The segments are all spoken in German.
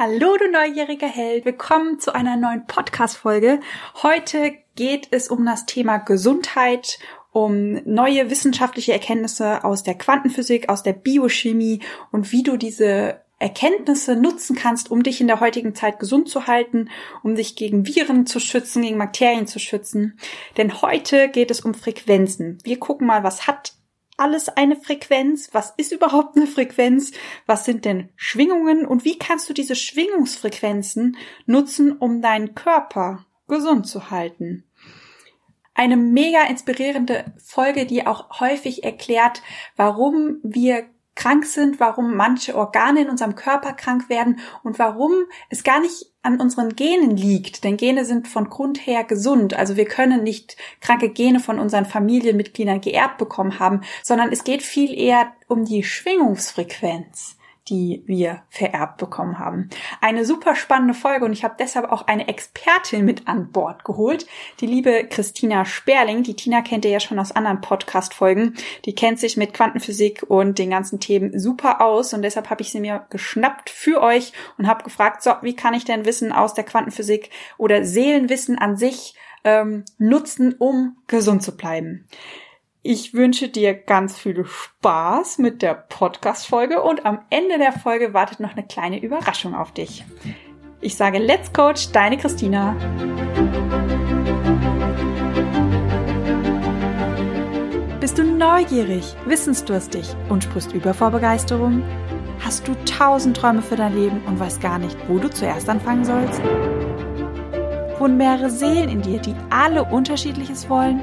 Hallo, du neugieriger Held. Willkommen zu einer neuen Podcast-Folge. Heute geht es um das Thema Gesundheit, um neue wissenschaftliche Erkenntnisse aus der Quantenphysik, aus der Biochemie und wie du diese Erkenntnisse nutzen kannst, um dich in der heutigen Zeit gesund zu halten, um dich gegen Viren zu schützen, gegen Bakterien zu schützen. Denn heute geht es um Frequenzen. Wir gucken mal, was hat alles eine Frequenz? Was ist überhaupt eine Frequenz? Was sind denn Schwingungen? Und wie kannst du diese Schwingungsfrequenzen nutzen, um deinen Körper gesund zu halten? Eine mega inspirierende Folge, die auch häufig erklärt, warum wir krank sind, warum manche Organe in unserem Körper krank werden und warum es gar nicht an unseren Genen liegt. Denn Gene sind von Grund her gesund. Also wir können nicht kranke Gene von unseren Familienmitgliedern geerbt bekommen haben, sondern es geht viel eher um die Schwingungsfrequenz die wir vererbt bekommen haben. Eine super spannende Folge und ich habe deshalb auch eine Expertin mit an Bord geholt, die liebe Christina Sperling. Die Tina kennt ihr ja schon aus anderen Podcast-Folgen. Die kennt sich mit Quantenphysik und den ganzen Themen super aus und deshalb habe ich sie mir geschnappt für euch und habe gefragt, so, wie kann ich denn Wissen aus der Quantenphysik oder Seelenwissen an sich ähm, nutzen, um gesund zu bleiben. Ich wünsche dir ganz viel Spaß mit der Podcast-Folge und am Ende der Folge wartet noch eine kleine Überraschung auf dich. Ich sage Let's Coach, deine Christina. Bist du neugierig, wissensdurstig und sprichst über vor Begeisterung? Hast du tausend Träume für dein Leben und weißt gar nicht, wo du zuerst anfangen sollst? Wohnen mehrere Seelen in dir, die alle unterschiedliches wollen?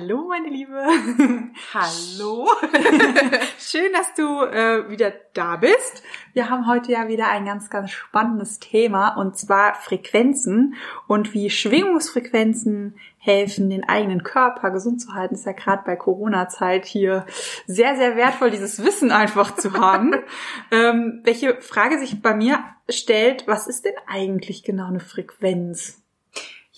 Hallo, meine Liebe. Hallo. Schön, dass du äh, wieder da bist. Wir haben heute ja wieder ein ganz, ganz spannendes Thema und zwar Frequenzen und wie Schwingungsfrequenzen helfen, den eigenen Körper gesund zu halten. Ist ja gerade bei Corona-Zeit hier sehr, sehr wertvoll, dieses Wissen einfach zu haben. ähm, welche Frage sich bei mir stellt, was ist denn eigentlich genau eine Frequenz?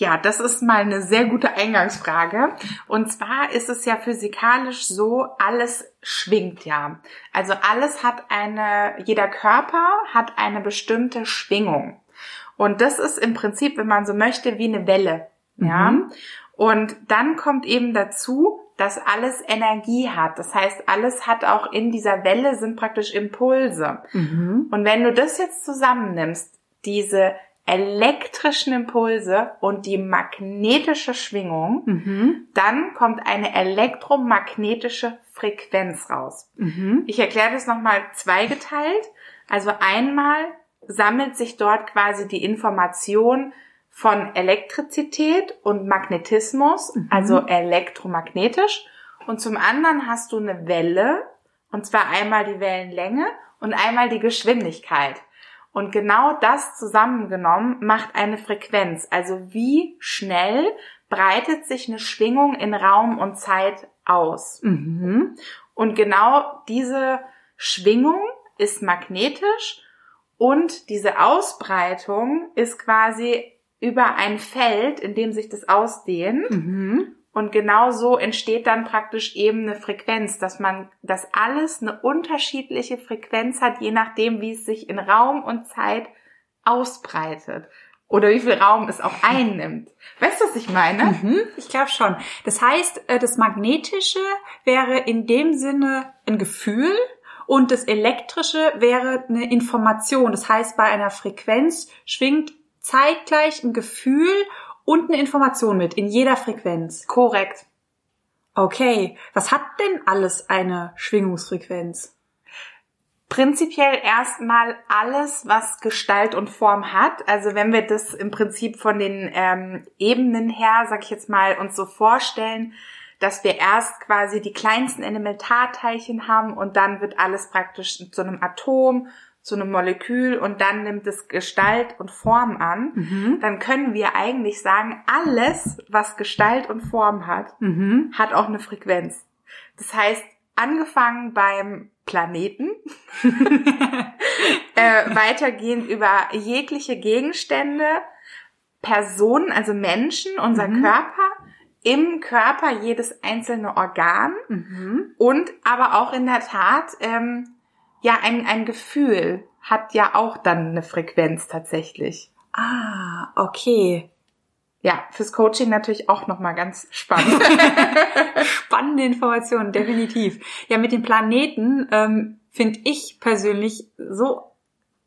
Ja, das ist mal eine sehr gute Eingangsfrage. Und zwar ist es ja physikalisch so, alles schwingt ja. Also alles hat eine, jeder Körper hat eine bestimmte Schwingung. Und das ist im Prinzip, wenn man so möchte, wie eine Welle. Ja. Mhm. Und dann kommt eben dazu, dass alles Energie hat. Das heißt, alles hat auch in dieser Welle sind praktisch Impulse. Mhm. Und wenn du das jetzt zusammennimmst, diese elektrischen Impulse und die magnetische Schwingung, mhm. dann kommt eine elektromagnetische Frequenz raus. Mhm. Ich erkläre das nochmal zweigeteilt. Also einmal sammelt sich dort quasi die Information von Elektrizität und Magnetismus, mhm. also elektromagnetisch. Und zum anderen hast du eine Welle, und zwar einmal die Wellenlänge und einmal die Geschwindigkeit. Und genau das zusammengenommen macht eine Frequenz. Also wie schnell breitet sich eine Schwingung in Raum und Zeit aus. Mhm. Und genau diese Schwingung ist magnetisch und diese Ausbreitung ist quasi über ein Feld, in dem sich das ausdehnt. Mhm. Und genau so entsteht dann praktisch eben eine Frequenz, dass man, dass alles eine unterschiedliche Frequenz hat, je nachdem, wie es sich in Raum und Zeit ausbreitet. Oder wie viel Raum es auch einnimmt. Weißt du, was ich meine? Mhm, ich glaube schon. Das heißt, äh, das Magnetische wäre in dem Sinne ein Gefühl und das Elektrische wäre eine Information. Das heißt, bei einer Frequenz schwingt zeitgleich ein Gefühl und eine Information mit in jeder Frequenz. Korrekt. Okay, was hat denn alles eine Schwingungsfrequenz? Prinzipiell erstmal alles, was Gestalt und Form hat. Also wenn wir das im Prinzip von den ähm, Ebenen her, sag ich jetzt mal, uns so vorstellen, dass wir erst quasi die kleinsten Elementarteilchen haben und dann wird alles praktisch zu einem Atom, zu einem Molekül und dann nimmt es Gestalt und Form an, Mhm. dann können wir eigentlich sagen, alles, was Gestalt und Form hat, Mhm. hat auch eine Frequenz. Das heißt, angefangen beim Planeten, äh, weitergehend über jegliche Gegenstände, Personen, also Menschen, unser Mhm. Körper, im Körper jedes einzelne Organ Mhm. und aber auch in der Tat, ähm, ja, ein, ein Gefühl hat ja auch dann eine Frequenz tatsächlich. Ah, okay. Ja, fürs Coaching natürlich auch nochmal ganz spannend. Spannende Informationen, definitiv. Ja, mit den Planeten ähm, finde ich persönlich so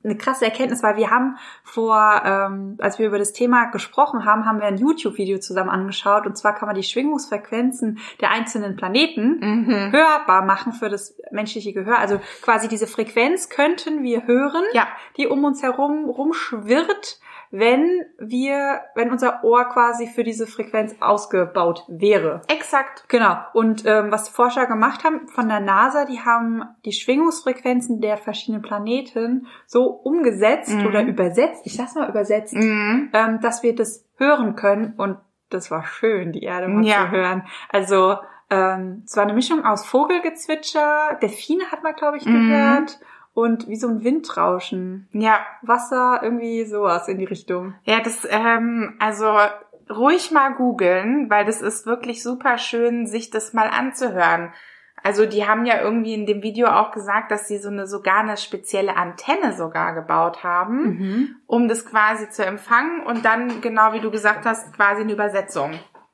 eine krasse Erkenntnis, weil wir haben vor, ähm, als wir über das Thema gesprochen haben, haben wir ein YouTube-Video zusammen angeschaut und zwar kann man die Schwingungsfrequenzen der einzelnen Planeten mhm. hörbar machen für das menschliche Gehör. Also quasi diese Frequenz könnten wir hören, Ja, die um uns herum rumschwirrt, wenn wir, wenn unser Ohr quasi für diese Frequenz ausgebaut wäre. exakt. Genau. Und ähm, was Forscher gemacht haben von der NASA, die haben die Schwingungsfrequenzen der verschiedenen Planeten so umgesetzt Mhm. oder übersetzt, ich sag's mal übersetzt, Mhm. ähm, dass wir das hören können. Und das war schön, die Erde mal Ja. zu hören. Also ähm, es war eine Mischung aus Vogelgezwitscher, Delfine hat man, glaube ich, Mhm. Und wie so ein Windrauschen. Ja, Wasser, irgendwie sowas in die Richtung. Ja, das, ähm, also ruhig mal googeln, weil das ist wirklich super schön, sich das mal anzuhören. Also die haben ja irgendwie in dem Video auch gesagt, dass sie so eine sogar eine spezielle Antenne sogar gebaut haben, Mhm. um das quasi zu empfangen und dann genau wie du gesagt hast, quasi eine Übersetzung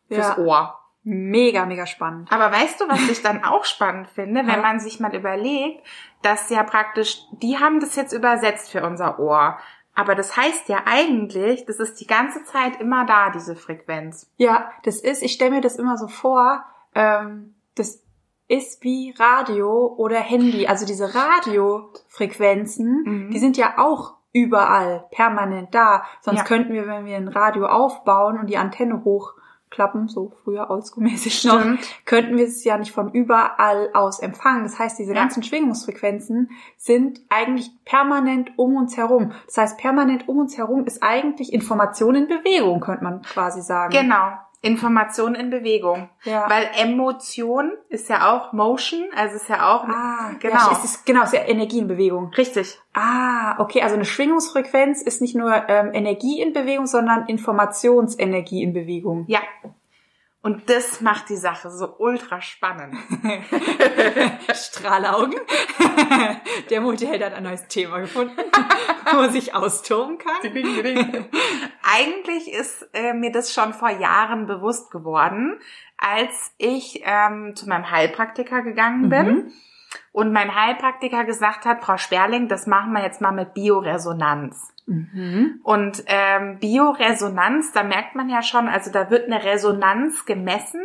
fürs Ja. Ohr. Mega, mega spannend. Aber weißt du, was ich dann auch spannend finde, wenn man sich mal überlegt, dass ja praktisch, die haben das jetzt übersetzt für unser Ohr. Aber das heißt ja eigentlich, das ist die ganze Zeit immer da, diese Frequenz. Ja, das ist, ich stelle mir das immer so vor, ähm, das ist wie Radio oder Handy. Also diese Radiofrequenzen, Mhm. die sind ja auch überall permanent da. Sonst Ja. könnten wir, wenn wir ein Radio aufbauen und die Antenne hochklappen, so früher oldschool-mäßig noch, könnten wir es ja nicht von überall aus empfangen. Das heißt, diese Ja. ganzen Schwingungsfrequenzen sind eigentlich permanent um uns herum. Das heißt, permanent um uns herum ist eigentlich Information in Bewegung, könnte man quasi sagen. Genau. Information in Bewegung. Ja. Weil Emotion ist ja auch Motion, also ist ja auch, Ah, genau. Ja, es ist, genau, es ist ja Energie in Bewegung. richtig. Ah, okay, also eine Schwingungsfrequenz ist nicht nur ähm, Energie in Bewegung, sondern Informationsenergie in Bewegung. Ja. Und das macht die Sache so ultra spannend. Strahlaugen. Der Multiheld hat ein neues Thema gefunden, wo er sich austoben kann. Eigentlich ist äh, mir das schon vor Jahren bewusst geworden, als ich ähm, zu meinem Heilpraktiker gegangen bin Mhm. und mein Heilpraktiker gesagt hat, Frau Sperling, das machen wir jetzt mal mit Bioresonanz. Mhm. Und ähm, Bioresonanz, da merkt man ja schon, also da wird eine Resonanz gemessen.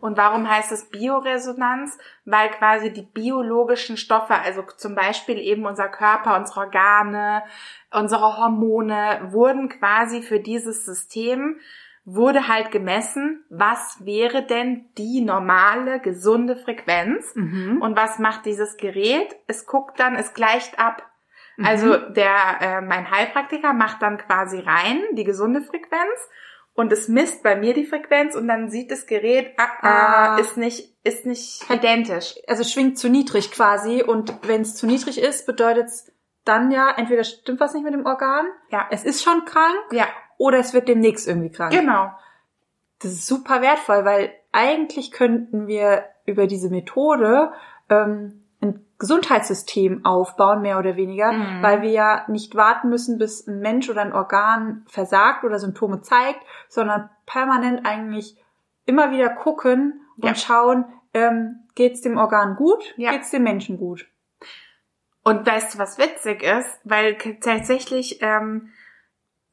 Und warum heißt es Bioresonanz? Weil quasi die biologischen Stoffe, also zum Beispiel eben unser Körper, unsere Organe, unsere Hormone, wurden quasi für dieses System wurde halt gemessen, was wäre denn die normale, gesunde Frequenz? Mhm. Und was macht dieses Gerät? Es guckt dann, es gleicht ab. Mhm. Also der, äh, mein Heilpraktiker macht dann quasi rein die gesunde Frequenz und es misst bei mir die Frequenz und dann sieht das Gerät, ah, Ah. ah, ist nicht, ist nicht identisch. Also schwingt zu niedrig quasi und wenn es zu niedrig ist, bedeutet es dann ja, entweder stimmt was nicht mit dem Organ, Ja. es ist schon krank Ja, oder es wird demnächst irgendwie krank. genau. Das ist super wertvoll, weil eigentlich könnten wir über diese Methode ähm, Gesundheitssystem aufbauen, mehr oder weniger, Mhm. weil wir ja nicht warten müssen, bis ein Mensch oder ein Organ versagt oder Symptome zeigt, sondern permanent eigentlich immer wieder gucken und Ja. schauen, ähm, geht's dem Organ gut, Ja. geht's dem Menschen gut. Und weißt du, was witzig ist? Weil tatsächlich ähm,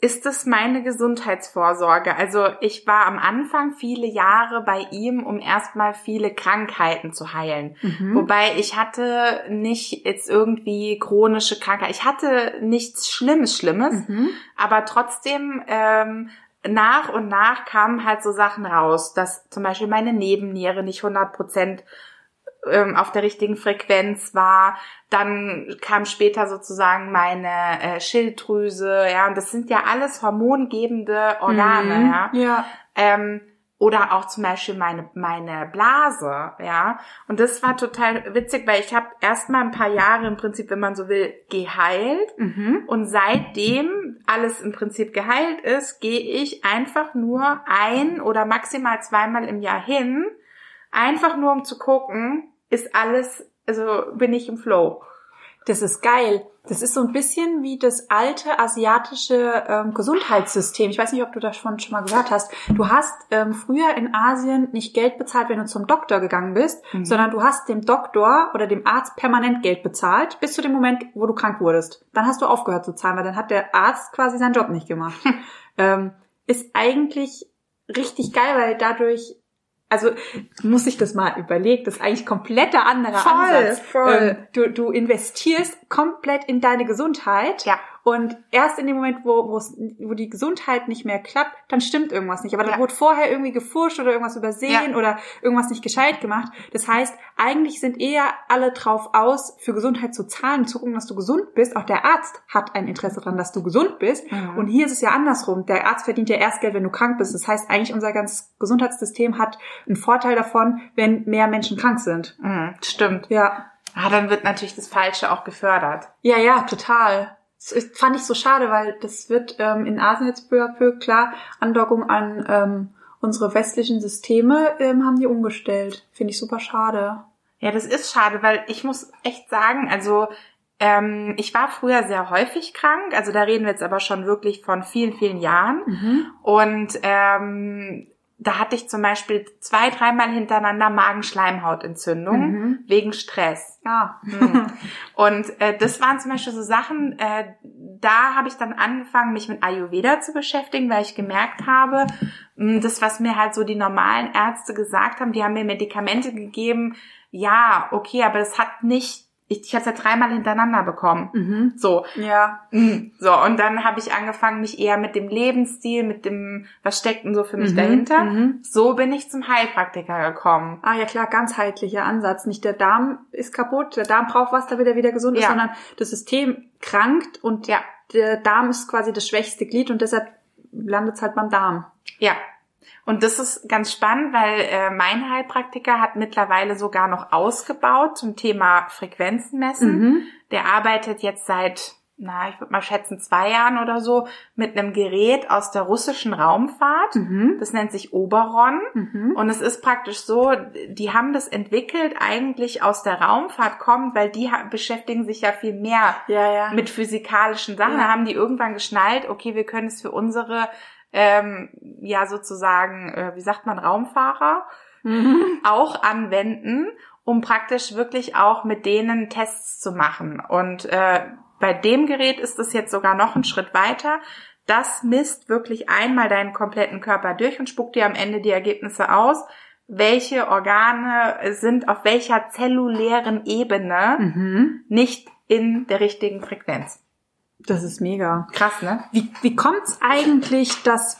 ist es meine Gesundheitsvorsorge. Also ich war am Anfang viele Jahre bei ihm, um erstmal viele Krankheiten zu heilen. Mhm. Wobei ich hatte nicht jetzt irgendwie chronische Krankheit. Ich hatte nichts Schlimmes, Schlimmes, Mhm. aber trotzdem ähm, nach und nach kamen halt so Sachen raus, dass zum Beispiel meine Nebenniere nicht 100 Prozent ähm, auf der richtigen Frequenz war. Dann kam später sozusagen meine äh, Schilddrüse, ja, und das sind ja alles hormongebende Organe, Mhm. ja. Ja. Ähm, oder auch zum Beispiel meine, meine Blase, ja. Und das war total witzig, weil ich habe erst mal ein paar Jahre im Prinzip, wenn man so will, geheilt. Mhm. Und seitdem alles im Prinzip geheilt ist, gehe ich einfach nur ein oder maximal zweimal im Jahr hin, einfach nur um zu gucken, ist alles, also bin ich im Flow. Das ist geil. Das ist so ein bisschen wie das alte asiatische ähm, Gesundheitssystem. Ich weiß nicht, ob du das schon, schon mal gehört hast. Du hast ähm, früher in Asien nicht Geld bezahlt, wenn du zum Doktor gegangen bist, Mhm. sondern du hast dem Doktor oder dem Arzt permanent Geld bezahlt, bis zu dem Moment, wo du krank wurdest. Dann hast du aufgehört zu zahlen, weil dann hat der Arzt quasi seinen Job nicht gemacht. ähm, ist eigentlich richtig geil, weil dadurch also muss ich das mal überlegen, das ist eigentlich kompletter anderer Voll, Ansatz. voll. Ähm, du, du investierst komplett in deine Gesundheit Ja. Und erst in dem Moment, wo, wo, die Gesundheit nicht mehr klappt, dann stimmt irgendwas nicht. Aber dann Ja. wurde vorher irgendwie gefuscht oder irgendwas übersehen Ja. oder irgendwas nicht gescheit gemacht. Das heißt, eigentlich sind eher alle drauf aus, für Gesundheit zu zahlen, zu gucken, dass du gesund bist. Auch der Arzt hat ein Interesse daran, dass du gesund bist. Mhm. Und hier ist es ja andersrum. Der Arzt verdient ja erst Geld, wenn du krank bist. Das heißt, eigentlich unser ganzes Gesundheitssystem hat einen Vorteil davon, wenn mehr Menschen krank sind. Mhm, stimmt. Ja. Ah, dann wird natürlich das Falsche auch gefördert. Ja, ja, total. Das fand ich so schade, weil das wird ähm, in Asien jetzt peu à peu klar Andockung an ähm, unsere westlichen Systeme ähm, haben die umgestellt. Finde ich super schade. Ja, das ist schade, weil ich muss echt sagen, also ähm, ich war früher sehr häufig krank, also da reden wir jetzt aber schon wirklich von vielen, vielen Jahren. Und ähm, da hatte ich zum Beispiel zwei, dreimal hintereinander Magenschleimhautentzündung Mhm. wegen Stress. Ja. Hm. Und äh, das waren zum Beispiel so Sachen, äh, da habe ich dann angefangen, mich mit Ayurveda zu beschäftigen, weil ich gemerkt habe, mh, das, was mir halt so die normalen Ärzte gesagt haben, die haben mir Medikamente gegeben, ja, okay, aber das hat nicht, ich, ich habe es ja dreimal hintereinander bekommen. Mhm. So, Ja. Mm, So, und dann habe ich angefangen, mich eher mit dem Lebensstil, mit dem, was steckt denn so für mich Mhm, dahinter? mhm. So bin ich zum Heilpraktiker gekommen. Ah ja klar, ganzheitlicher Ansatz. Nicht der Darm ist kaputt, der Darm braucht was, damit er wieder gesund ist, Ja. sondern das System krankt und Ja. der Darm ist quasi das schwächste Glied und deshalb landet es halt beim Darm. Ja. Und das ist ganz spannend, weil äh, mein Heilpraktiker hat mittlerweile sogar noch ausgebaut zum Thema Frequenzen messen. Mhm. Der arbeitet jetzt seit, na, ich würde mal schätzen, zwei Jahren oder so mit einem Gerät aus der russischen Raumfahrt. Mhm. Das nennt sich Oberon. Mhm. Und es ist praktisch so, die haben das entwickelt, eigentlich aus der Raumfahrt kommt, weil die beschäftigen sich ja viel mehr Ja, ja. mit physikalischen Sachen. Ja. Da haben die irgendwann geschnallt, okay, wir können es für unsere, ähm, ja sozusagen, äh, wie sagt man, Raumfahrer Mhm. auch anwenden, um praktisch wirklich auch mit denen Tests zu machen. Und äh, bei dem Gerät ist es jetzt sogar noch einen Schritt weiter. Das misst wirklich einmal deinen kompletten Körper durch und spuckt dir am Ende die Ergebnisse aus, welche Organe sind auf welcher zellulären Ebene Mhm. nicht in der richtigen Frequenz. Das ist mega. Krass, ne? Wie, wie kommt es eigentlich, dass,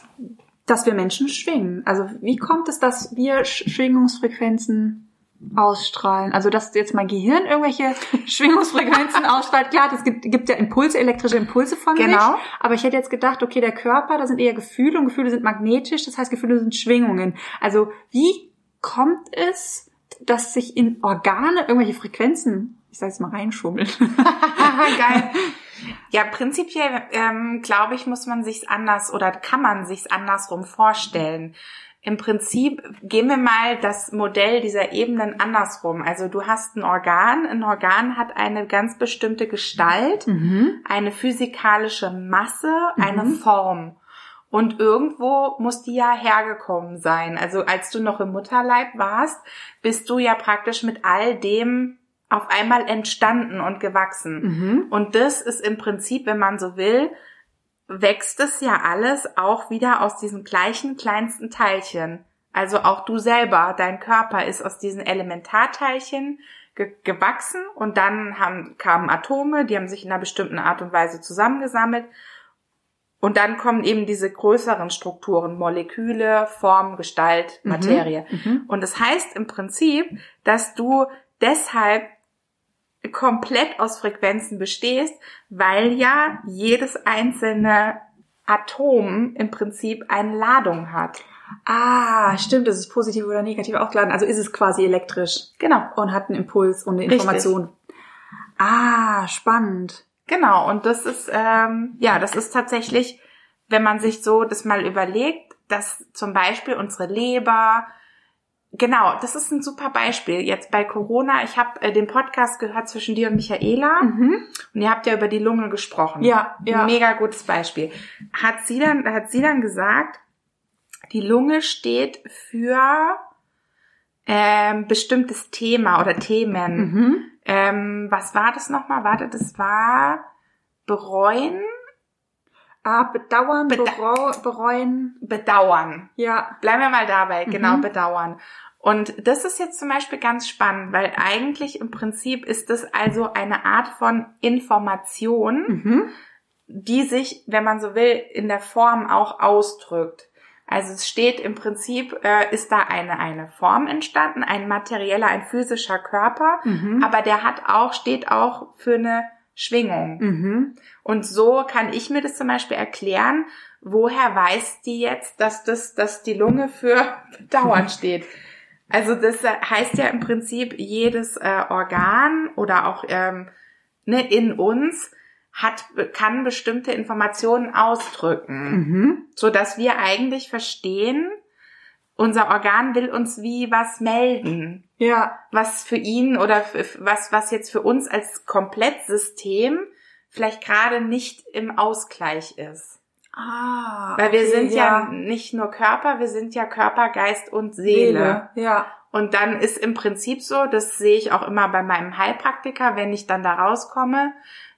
dass wir Menschen schwingen? Also wie kommt es, dass wir Sch Schwingungsfrequenzen ausstrahlen? Also dass jetzt mein Gehirn irgendwelche Schwingungsfrequenzen ausstrahlt. Klar, es gibt, gibt ja Impulse, elektrische Impulse von Genau. sich. Aber ich hätte jetzt gedacht, okay, der Körper, da sind eher Gefühle und Gefühle sind magnetisch. Das heißt, Gefühle sind Schwingungen. Also wie kommt es, dass sich in Organe irgendwelche Frequenzen, ich sage jetzt mal reinschummeln? Geil. Ja, prinzipiell ähm, glaube ich, muss man sich's anders oder kann man sich's andersrum vorstellen. Im Prinzip gehen wir mal das Modell dieser Ebenen andersrum. Also du hast ein Organ, ein Organ hat eine ganz bestimmte Gestalt, Mhm. eine physikalische Masse, eine Mhm. Form. Und irgendwo muss die ja hergekommen sein. Also als du noch im Mutterleib warst, bist du ja praktisch mit all dem auf einmal entstanden und gewachsen. Mhm. Und das ist im Prinzip, wenn man so will, wächst es ja alles auch wieder aus diesen gleichen kleinsten Teilchen. Also auch du selber, dein Körper ist aus diesen Elementarteilchen ge gewachsen und dann haben, kamen Atome, die haben sich in einer bestimmten Art und Weise zusammengesammelt Und dann kommen eben diese größeren Strukturen, Moleküle, Form, Gestalt, Mhm. Materie. Mhm. Und das heißt im Prinzip, dass du deshalb komplett aus Frequenzen bestehst, weil ja jedes einzelne Atom im Prinzip eine Ladung hat. Ah, stimmt, es ist positiv oder negativ aufgeladen. Also ist es quasi elektrisch Genau. und hat einen Impuls und eine Richtig. Information. Ah, spannend. Genau, und das ist, ähm, ja, das ist tatsächlich, wenn man sich so das mal überlegt, dass zum Beispiel unsere Leber, genau, das ist ein super Beispiel. Jetzt bei Corona, ich habe äh, den Podcast gehört zwischen dir und Michaela Mhm. und ihr habt ja über die Lunge gesprochen. Ja, ja. Mega gutes Beispiel. Hat sie dann, hat sie dann gesagt, die Lunge steht für ähm, bestimmtes Thema oder Themen. Mhm. Ähm, was war das nochmal? Warte, das war bereuen, Ah, bedauern, Beda- bereuen. bedauern. Ja. Bleiben wir mal dabei, genau, Mhm. bedauern. Und das ist jetzt zum Beispiel ganz spannend, weil eigentlich im Prinzip ist das also eine Art von Information, Mhm. die sich, wenn man so will, in der Form auch ausdrückt. Also es steht im Prinzip, äh, ist da eine, eine Form entstanden, ein materieller, ein physischer Körper, Mhm. aber der hat auch, steht auch für eine Schwingung. Mhm. Und so kann ich mir das zum Beispiel erklären, woher weiß die jetzt, dass das, dass die Lunge für Bedauern steht. Also das heißt ja im Prinzip, jedes äh, Organ oder auch ähm, ne, in uns hat, kann bestimmte Informationen ausdrücken, Mhm. so dass wir eigentlich verstehen, unser Organ will uns wie was melden Ja. was für ihn oder f- was, was jetzt für uns als Komplettsystem vielleicht gerade nicht im Ausgleich ist. Ah. Weil wir okay, sind ja. nicht nur Körper, wir sind ja Körper, Geist und Seele. Ja. Und dann ist im Prinzip so, das sehe ich auch immer bei meinem Heilpraktiker, wenn ich dann da rauskomme,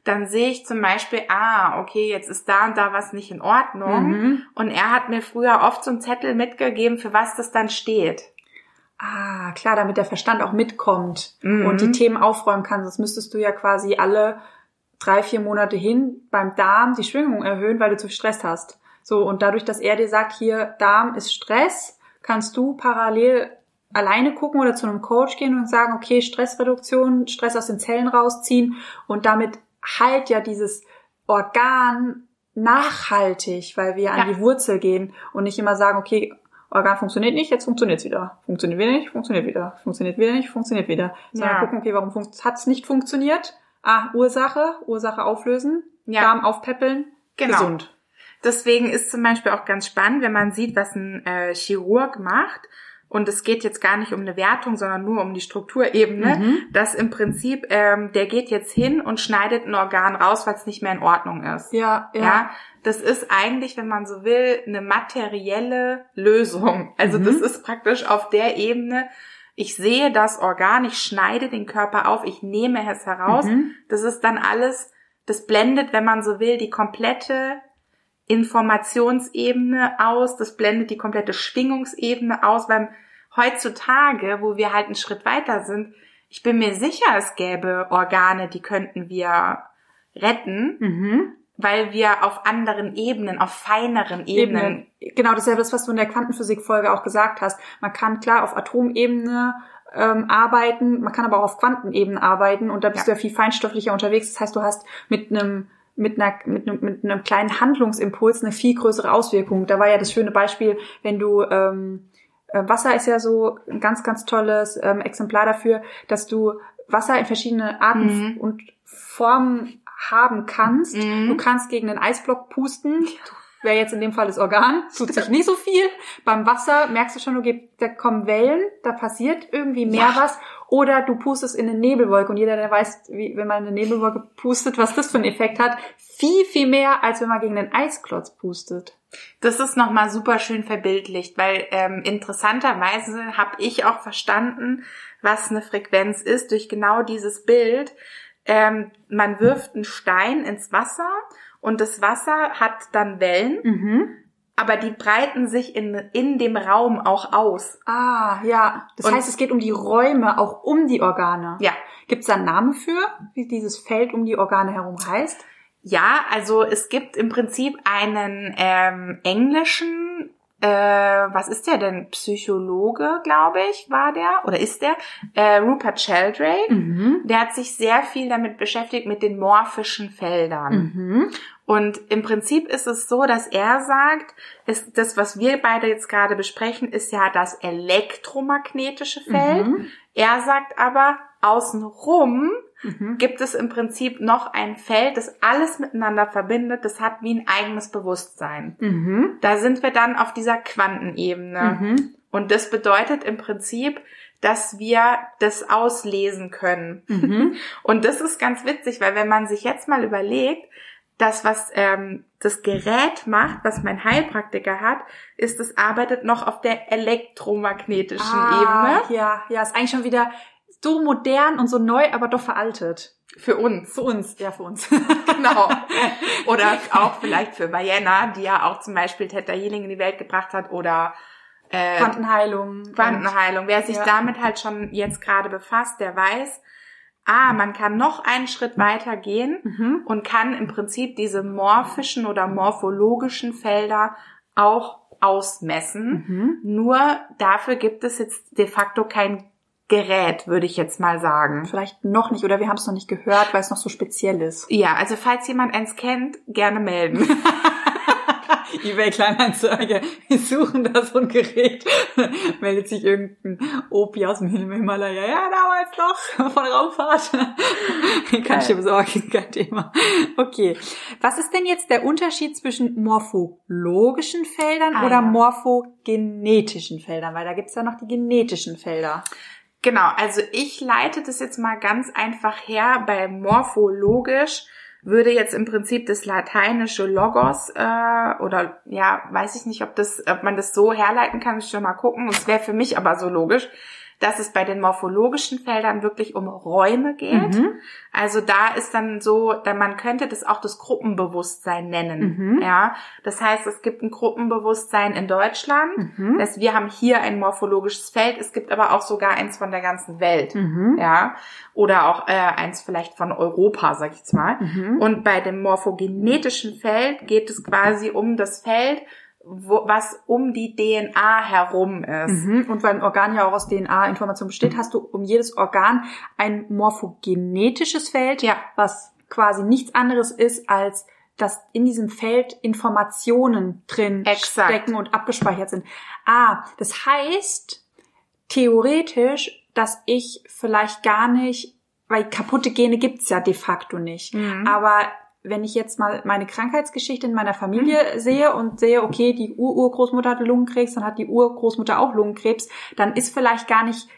dann sehe ich zum Beispiel, ah, okay, jetzt ist da und da was nicht in Ordnung. Mhm. Und er hat mir früher oft so einen Zettel mitgegeben, für was das dann steht. Ah, klar, damit der Verstand auch mitkommt Mhm. und die Themen aufräumen kann. Sonst müsstest du ja quasi alle drei, vier Monate hin beim Darm die Schwingung erhöhen, weil du zu viel Stress hast. So, und dadurch, dass er dir sagt, hier, Darm ist Stress, kannst du parallel alleine gucken oder zu einem Coach gehen und sagen, okay, Stressreduktion, Stress aus den Zellen rausziehen und damit halt ja dieses Organ nachhaltig, weil wir an Ja. die Wurzel gehen und nicht immer sagen, okay, Organ funktioniert nicht, jetzt funktioniert es wieder. Funktioniert wieder nicht, funktioniert wieder. Funktioniert wieder nicht, funktioniert wieder. Sondern Ja. gucken, okay, warum hat es nicht funktioniert? Ah, Ursache, Ursache auflösen, Ja. Darm aufpäppeln, Genau. gesund. Deswegen ist zum Beispiel auch ganz spannend, wenn man sieht, was ein äh, Chirurg macht. Und es geht jetzt gar nicht um eine Wertung, sondern nur um die Strukturebene, Mhm. dass im Prinzip, ähm, der geht jetzt hin und schneidet ein Organ raus, weil es nicht mehr in Ordnung ist. Ja, ja. Ja, das ist eigentlich, wenn man so will, eine materielle Lösung. Also Mhm. das ist praktisch auf der Ebene, ich sehe das Organ, ich schneide den Körper auf, ich nehme es heraus. Mhm. Das ist dann alles, das blendet, wenn man so will, die komplette Informationsebene aus, das blendet die komplette Schwingungsebene aus, weil heutzutage, wo wir halt einen Schritt weiter sind, ich bin mir sicher, es gäbe Organe, die könnten wir retten, Mhm. Weil wir auf anderen Ebenen, auf feineren Ebenen, Ebene. Genau, das ist ja das, was du in der Quantenphysik-Folge auch gesagt hast. Man kann klar auf Atomebene ähm, arbeiten, man kann aber auch auf Quantenebene arbeiten und da bist Ja. du ja viel feinstofflicher unterwegs. Das heißt, du hast mit einem mit einer mit einem, mit einem kleinen Handlungsimpuls eine viel größere Auswirkung. Da war ja das schöne Beispiel, wenn du ähm, äh, Wasser ist ja so ein ganz ganz tolles ähm, Exemplar dafür, dass du Wasser in verschiedene Arten Mhm. und Formen haben kannst. Mhm. Du kannst gegen einen Eisblock pusten. Wäre jetzt in dem Fall das Organ, tut sich nicht so viel. Beim Wasser merkst du schon, okay, da kommen Wellen, da passiert irgendwie mehr Ja. was. Oder du pustest in eine Nebelwolke und jeder, der weiß, wie, wenn man in eine Nebelwolke pustet, was das für einen Effekt hat, viel, viel mehr, als wenn man gegen einen Eisklotz pustet. Das ist nochmal super schön verbildlicht, weil ähm, interessanterweise habe ich auch verstanden, was eine Frequenz ist, durch genau dieses Bild. Ähm, man wirft einen Stein ins Wasser und das Wasser hat dann Wellen, Mhm. aber die breiten sich in, in dem Raum auch aus. Ah, ja. Das Und- heißt, es geht um die Räume, auch um die Organe. Ja, Gibt es da einen Namen für, wie dieses Feld um die Organe herum heißt? Ja, also es gibt im Prinzip einen ähm, englischen, äh, was ist der denn? Psychologe, glaube ich, war der oder ist der? Äh, Rupert Sheldrake. Mhm. Der hat sich sehr viel damit beschäftigt mit den morphischen Feldern. Mhm. Und im Prinzip ist es so, dass er sagt, ist das, was wir beide jetzt gerade besprechen, ist ja das elektromagnetische Feld. Mhm. Er sagt aber, außenrum Mhm. gibt es im Prinzip noch ein Feld, das alles miteinander verbindet. Das hat wie ein eigenes Bewusstsein. Mhm. Da sind wir dann auf dieser Quantenebene. Mhm. Und das bedeutet im Prinzip, dass wir das auslesen können. Mhm. Und das ist ganz witzig, weil wenn man sich jetzt mal überlegt, das, was ähm, das Gerät macht, was mein Heilpraktiker hat, ist, es arbeitet noch auf der elektromagnetischen Ah, Ebene Ja, ja, ist eigentlich schon wieder so modern und so neu, aber doch veraltet. für uns. Für uns, ja, für uns. Genau. Oder auch vielleicht für Vienna, die ja auch zum Beispiel Theta Healing in die Welt gebracht hat oder äh, Quantenheilung. Quantenheilung. Wer sich Ja. damit halt schon jetzt gerade befasst, der weiß, ah, man kann noch einen Schritt weiter gehen Mhm. und kann im Prinzip diese morphischen oder morphologischen Felder auch ausmessen. Mhm. Nur dafür gibt es jetzt de facto kein Gerät, würde ich jetzt mal sagen. Vielleicht noch nicht, oder wir haben es noch nicht gehört, weil es noch so speziell ist. Ja, also falls jemand eins kennt, gerne melden. eBay Kleinanzeige. Wir suchen da so ein Gerät. Meldet sich irgendein Opi aus dem Himalaya. Ja, damals noch von Raumfahrt. Kann ich dir besorgen, kein Thema. Okay. Was ist denn jetzt der Unterschied zwischen morphologischen Feldern Ah, oder ja. morphogenetischen Feldern? Weil da gibt's ja noch die genetischen Felder. Genau, also ich leite das jetzt mal ganz einfach her. Bei morphologisch würde jetzt im Prinzip das lateinische Logos äh, oder ja, weiß ich nicht, ob das, ob man das so herleiten kann, ich schon mal gucken. Es wäre für mich aber so logisch, dass es bei den morphologischen Feldern wirklich um Räume geht. Mhm. Also da ist dann so, da man könnte das auch das Gruppenbewusstsein nennen. Mhm. Ja, das heißt, es gibt ein Gruppenbewusstsein in Deutschland. Mhm. Das heißt, wir haben hier ein morphologisches Feld. Es gibt aber auch sogar eins von der ganzen Welt. Mhm. Ja, oder auch äh, eins vielleicht von Europa, sag ich jetzt mal. Mhm. Und bei dem morphogenetischen Feld geht es quasi um das Feld, wo, was um die DNA herum ist. Mhm. Und weil ein Organ ja auch aus DNA-Information besteht, hast du um jedes Organ ein morphogenetisches Feld, Ja. was quasi nichts anderes ist, als dass in diesem Feld Informationen drin Exakt. stecken und abgespeichert sind. Ah, das heißt theoretisch, dass ich vielleicht gar nicht, weil kaputte Gene gibt's ja de facto nicht. Mhm. Aber wenn ich jetzt mal meine Krankheitsgeschichte in meiner Familie sehe und sehe, okay, die Ur-Urgroßmutter hatte Lungenkrebs, dann hat die Urgroßmutter auch Lungenkrebs, dann ist vielleicht gar nicht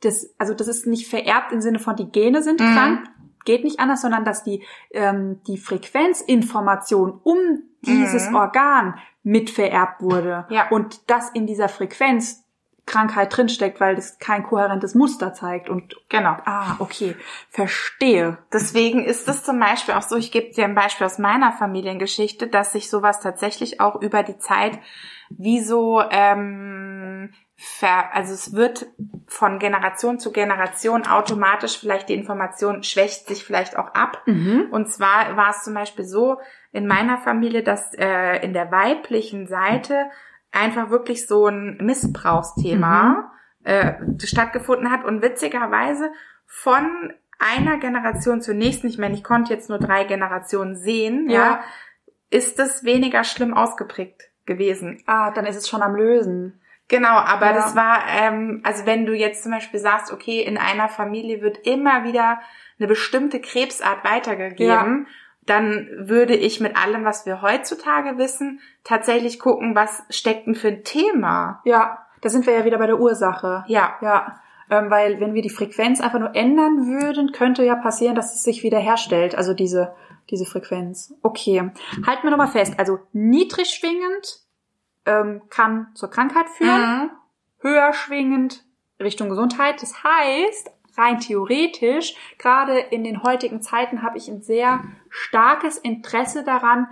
das, also das ist nicht vererbt im Sinne von die Gene sind Mhm. krank, geht nicht anders, sondern dass die, ähm, die Frequenzinformation um dieses Mhm. Organ mit vererbt wurde Ja. und das in dieser Frequenz Krankheit drinsteckt, weil das kein kohärentes Muster zeigt und Genau. ah, okay, verstehe. Deswegen ist es zum Beispiel auch so, ich gebe dir ein Beispiel aus meiner Familiengeschichte, dass sich sowas tatsächlich auch über die Zeit wie so, ähm, ver, also es wird von Generation zu Generation automatisch vielleicht die Information schwächt sich vielleicht auch ab. Mhm. Und zwar war es zum Beispiel so in meiner Familie, dass äh, in der weiblichen Seite einfach wirklich so ein Missbrauchsthema äh, stattgefunden hat und witzigerweise von einer Generation zur nächsten, ich meine, ich konnte jetzt nur drei Generationen sehen, ja, Ja. ist es weniger schlimm ausgeprägt gewesen. Ah, dann ist es schon am Lösen. Genau, aber Ja. das war, ähm, also wenn du jetzt zum Beispiel sagst, okay, in einer Familie wird immer wieder eine bestimmte Krebsart weitergegeben, dann würde ich mit allem, was wir heutzutage wissen, tatsächlich gucken, was steckt denn für ein Thema. Ja, da sind wir ja wieder bei der Ursache. Ja, Ja, ähm, weil wenn wir die Frequenz einfach nur ändern würden, könnte ja passieren, dass es sich wieder herstellt, also diese, diese Frequenz. Okay, halten wir nochmal fest. Also niedrig schwingend ähm, kann zur Krankheit führen, Mhm. höher schwingend Richtung Gesundheit. Das heißt, rein theoretisch, gerade in den heutigen Zeiten habe ich ein sehr starkes Interesse daran,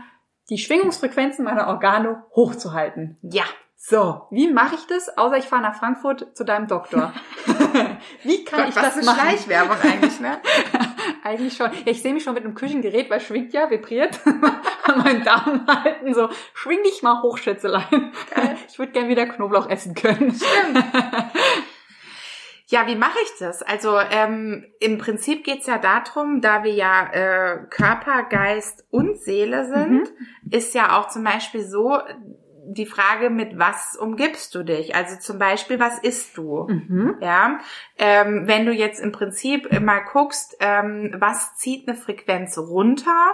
die Schwingungsfrequenzen meiner Organe hochzuhalten. ja, So, wie mache ich das? Außer ich fahre nach Frankfurt zu deinem Doktor. wie kann Gott, ich was das für machen? Schleichwerbung eigentlich, ne? Eigentlich schon. Ja, ich sehe mich schon mit einem Küchengerät, weil schwingt ja, vibriert an meinen Daumen halten. So, schwing dich mal hoch, Schätzelein. Ich würde gern wieder Knoblauch essen können. Stimmt. Ja, wie mache ich das? Also ähm, im Prinzip geht's ja darum, da wir ja äh, Körper, Geist und Seele sind, Mhm. ist ja auch zum Beispiel so die Frage, mit was umgibst du dich? Also zum Beispiel, was isst du? Mhm. Ja, ähm, wenn du jetzt im Prinzip mal guckst, ähm, was zieht eine Frequenz runter?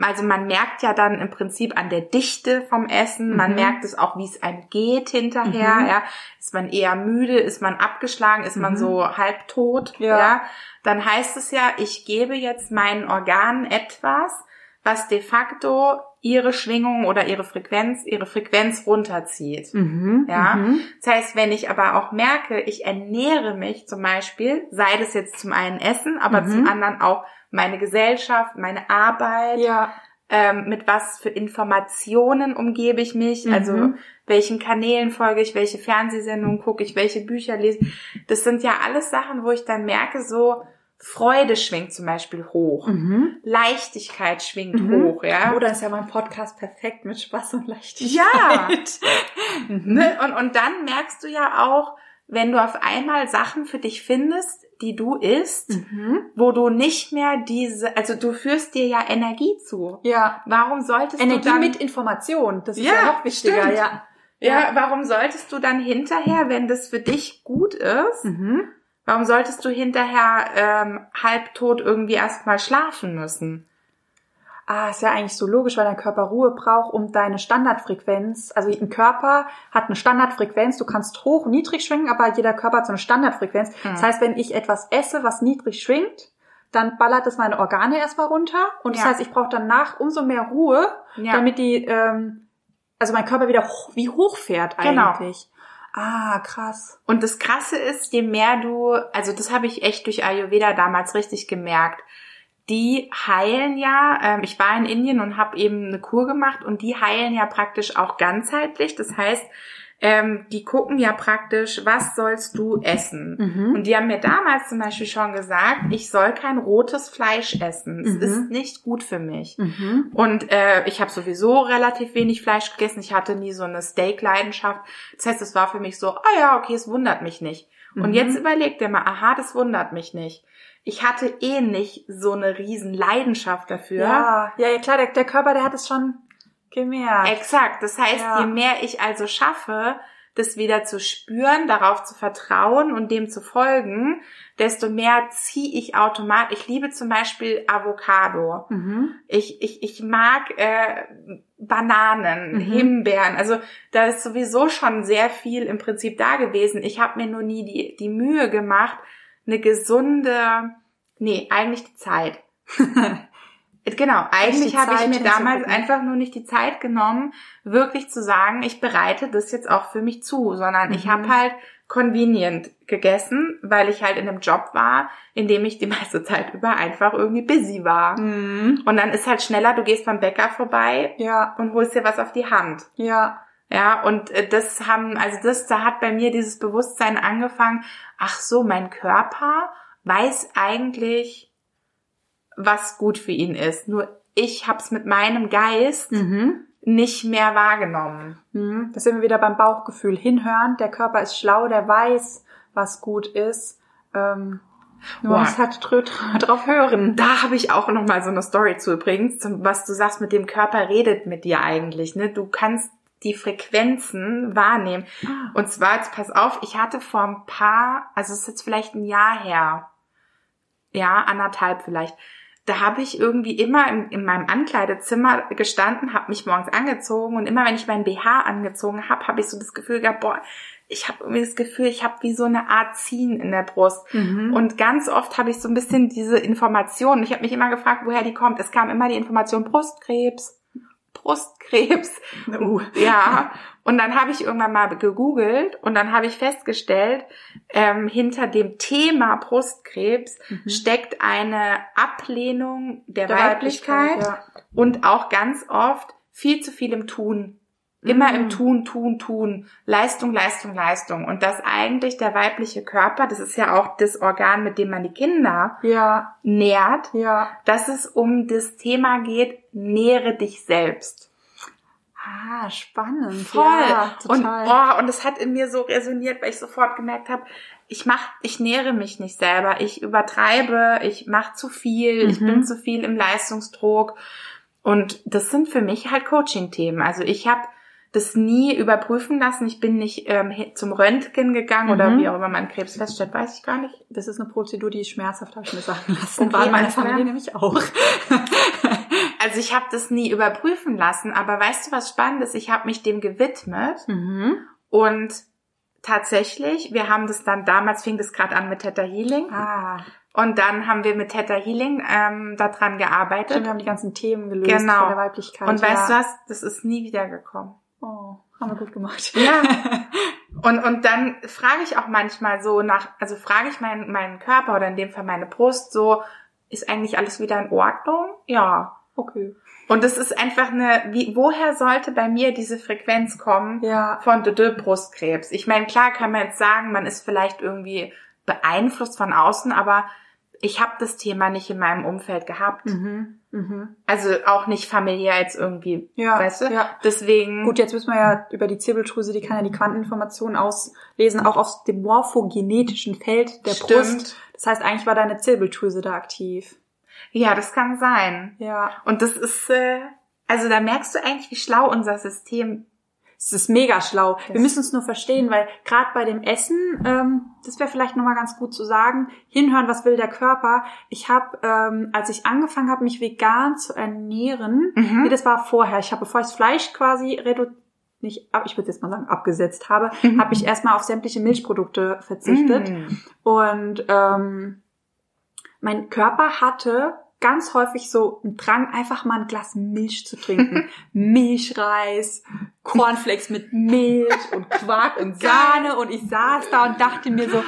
Also man merkt ja dann im Prinzip an der Dichte vom Essen, man Mhm. merkt es auch, wie es einem geht hinterher. Mhm. Ja, ist man eher müde, ist man abgeschlagen, ist man Mhm. so halbtot. Ja. ja, dann heißt es ja, ich gebe jetzt meinen Organen etwas, was de facto ihre Schwingung oder ihre Frequenz, ihre Frequenz runterzieht. Mhm. Ja. Mhm. Das heißt, wenn ich aber auch merke, ich ernähre mich zum Beispiel, sei das jetzt zum einen Essen, aber Mhm. zum anderen auch meine Gesellschaft, meine Arbeit, Ja. ähm, mit was für Informationen umgebe ich mich, Mhm. also welchen Kanälen folge ich, welche Fernsehsendungen gucke ich, welche Bücher lese. Das sind ja alles Sachen, wo ich dann merke, so Freude schwingt zum Beispiel hoch, Mhm. Leichtigkeit schwingt Mhm. hoch, ja. Oh, dann ist ja mein Podcast perfekt mit Spaß und Leichtigkeit. Ja. Mhm. Ne? Und, und dann merkst du ja auch, wenn du auf einmal Sachen für dich findest, die du isst, Mhm. wo du nicht mehr diese, also du führst dir ja Energie zu. Ja. Warum solltest Energie du dann, mit Information, das ist Ja, ja, noch wichtiger, stimmt. ja. ja, warum solltest du dann hinterher, wenn das für dich gut ist, Mhm. Warum solltest du hinterher ähm, halbtot irgendwie erstmal schlafen müssen? Ah, ist ja eigentlich so logisch, weil dein Körper Ruhe braucht, um deine Standardfrequenz, also ein Körper hat eine Standardfrequenz, du kannst hoch und niedrig schwingen, aber jeder Körper hat so eine Standardfrequenz. Mhm. Das heißt, wenn ich etwas esse, was niedrig schwingt, dann ballert es meine Organe erstmal runter und das Ja. heißt, ich brauche danach umso mehr Ruhe, Ja. damit die, ähm, also mein Körper wieder hoch, wie hoch fährt Genau. Ah, krass. Und das Krasse ist, je mehr du, also das habe ich echt durch Ayurveda damals richtig gemerkt. Die heilen ja, ähm, ich war in Indien und habe eben eine Kur gemacht und die heilen ja praktisch auch ganzheitlich. Das heißt, ähm, die gucken ja praktisch, was sollst du essen? Mhm. Und die haben mir damals zum Beispiel schon gesagt, ich soll kein rotes Fleisch essen. Es Mhm. ist nicht gut für mich. Mhm. Und äh, ich habe sowieso relativ wenig Fleisch gegessen. Ich hatte nie so eine Steak-Leidenschaft. Das heißt, es war für mich so, ah ja, okay, es wundert mich nicht. Und Mhm. jetzt überlegt ihr mal, aha, das wundert mich nicht. Ich hatte eh nicht so eine riesen Leidenschaft dafür. Ja, ja, ja, klar, der, der Körper, der hat es schon gemerkt. Exakt. Das heißt, Ja. je mehr ich also schaffe, das wieder zu spüren, darauf zu vertrauen und dem zu folgen, desto mehr ziehe ich automatisch. Ich liebe zum Beispiel Avocado. Mhm. Ich, ich, ich mag äh, Bananen, Mhm. Himbeeren. Also da ist sowieso schon sehr viel im Prinzip da gewesen. Ich habe mir nur nie die, die Mühe gemacht, eine gesunde, nee, eigentlich die Zeit. genau, eigentlich habe ich mir damals einfach nur nicht die Zeit genommen, wirklich zu sagen, ich bereite das jetzt auch für mich zu, sondern ich Mhm. habe halt convenient gegessen, weil ich halt in einem Job war, in dem ich die meiste Zeit über einfach irgendwie busy war. Mhm. Und dann ist halt schneller, du gehst beim Bäcker vorbei Ja, und holst dir was auf die Hand. ja. Ja, und äh, das haben, also das, da hat bei mir dieses Bewusstsein angefangen, ach so, mein Körper weiß eigentlich, was gut für ihn ist. Nur ich hab's mit meinem Geist Mhm. nicht mehr wahrgenommen. Mhm. Da sind wir wieder beim Bauchgefühl. Hinhören, der Körper ist schlau, der weiß, was gut ist. Ähm, halt dr dr drauf hören. Da habe ich auch noch mal so eine Story zu übrigens, was du sagst, mit dem Körper redet mit dir eigentlich. Ne? Du kannst die Frequenzen wahrnehmen. Und zwar, jetzt pass auf, ich hatte vor ein paar, also es ist jetzt vielleicht ein Jahr her, ja, anderthalb vielleicht, da habe ich irgendwie immer in, in meinem Ankleidezimmer gestanden, habe mich morgens angezogen und immer wenn ich meinen BH angezogen habe, habe ich so das Gefühl gehabt, boah, ich habe irgendwie das Gefühl, ich habe wie so eine Art Ziehen in der Brust. Mhm. Und ganz oft habe ich so ein bisschen diese Information. Ich habe mich immer gefragt, woher die kommt. Es kam immer die Information Brustkrebs, Brustkrebs. Uh. Ja. Und dann habe ich irgendwann mal gegoogelt und dann habe ich festgestellt, ähm, hinter dem Thema Brustkrebs Mhm. steckt eine Ablehnung der, Der Weiblichkeit, ja. und auch ganz oft viel zu viel im Tun Immer Mm. im Tun, Tun, Tun. Leistung, Leistung, Leistung. Und dass eigentlich der weibliche Körper, das ist ja auch das Organ, mit dem man die Kinder Ja, nährt, ja. dass es um das Thema geht, nähere dich selbst. Ah, spannend. Voll. Ja, und oh, und es hat in mir so resoniert, weil ich sofort gemerkt habe, ich mach, ich nähere mich nicht selber, ich übertreibe, ich mache zu viel, ich Mhm. bin zu viel im Leistungsdruck. Und das sind für mich halt Coaching-Themen. Also ich habe das nie überprüfen lassen. Ich bin nicht ähm, zum Röntgen gegangen oder Mhm. wie auch immer man Krebs feststellt, weiß ich gar nicht. Das ist eine Prozedur, die ist schmerzhaft, habe ich mir sagen lassen. Okay, War in meiner. Familie nämlich auch. Also ich habe das nie überprüfen lassen, aber weißt du, was spannend ist? Ich habe mich dem gewidmet mhm. und tatsächlich, wir haben das dann, damals fing das gerade an mit Theta Healing Ah, und dann haben wir mit Theta Healing ähm, daran gearbeitet. stimmt, wir haben die ganzen Themen gelöst Genau. von der Weiblichkeit. Und weißt du ja. was? Das ist nie wiedergekommen. Oh, haben wir gut gemacht. Ja. Und, und dann frage ich auch manchmal so nach, also frage ich meinen, meinen Körper oder in dem Fall meine Brust so, ist eigentlich alles wieder in Ordnung? Ja. Okay. Und es ist einfach eine, wie, woher sollte bei mir diese Frequenz kommen Ja. von Dödö Brustkrebs? Ich meine, klar kann man jetzt sagen, man ist vielleicht irgendwie beeinflusst von außen, aber ich habe das Thema nicht in meinem Umfeld gehabt. Mhm. Mhm. Also auch nicht familiär jetzt irgendwie, Ja, weißt du? ja. Deswegen. Gut, jetzt wissen wir ja über die Zirbeldrüse, die kann ja die Quanteninformationen auslesen, auch aus dem morphogenetischen Feld der Stimmt. Brust. Das heißt, eigentlich war deine Zirbeldrüse da aktiv. Ja, das kann sein. Ja. Und das ist, äh, also da merkst du eigentlich, wie schlau unser System. Es ist mega schlau. Wir Das- müssen es nur verstehen, weil gerade bei dem Essen, ähm, das wäre vielleicht nochmal ganz gut zu sagen, hinhören, was will der Körper. Ich habe, ähm, als ich angefangen habe, mich vegan zu ernähren, Mhm. nee, das war vorher. Ich habe, bevor ich das Fleisch quasi redu nicht, ich würde jetzt mal sagen, abgesetzt habe, Mhm. habe ich erstmal auf sämtliche Milchprodukte verzichtet. Mm. Und ähm, mein Körper hatte ganz häufig so einen Drang, einfach mal ein Glas Milch zu trinken. Milchreis, Cornflakes mit Milch und Quark und Sahne. Und ich saß da und dachte mir so,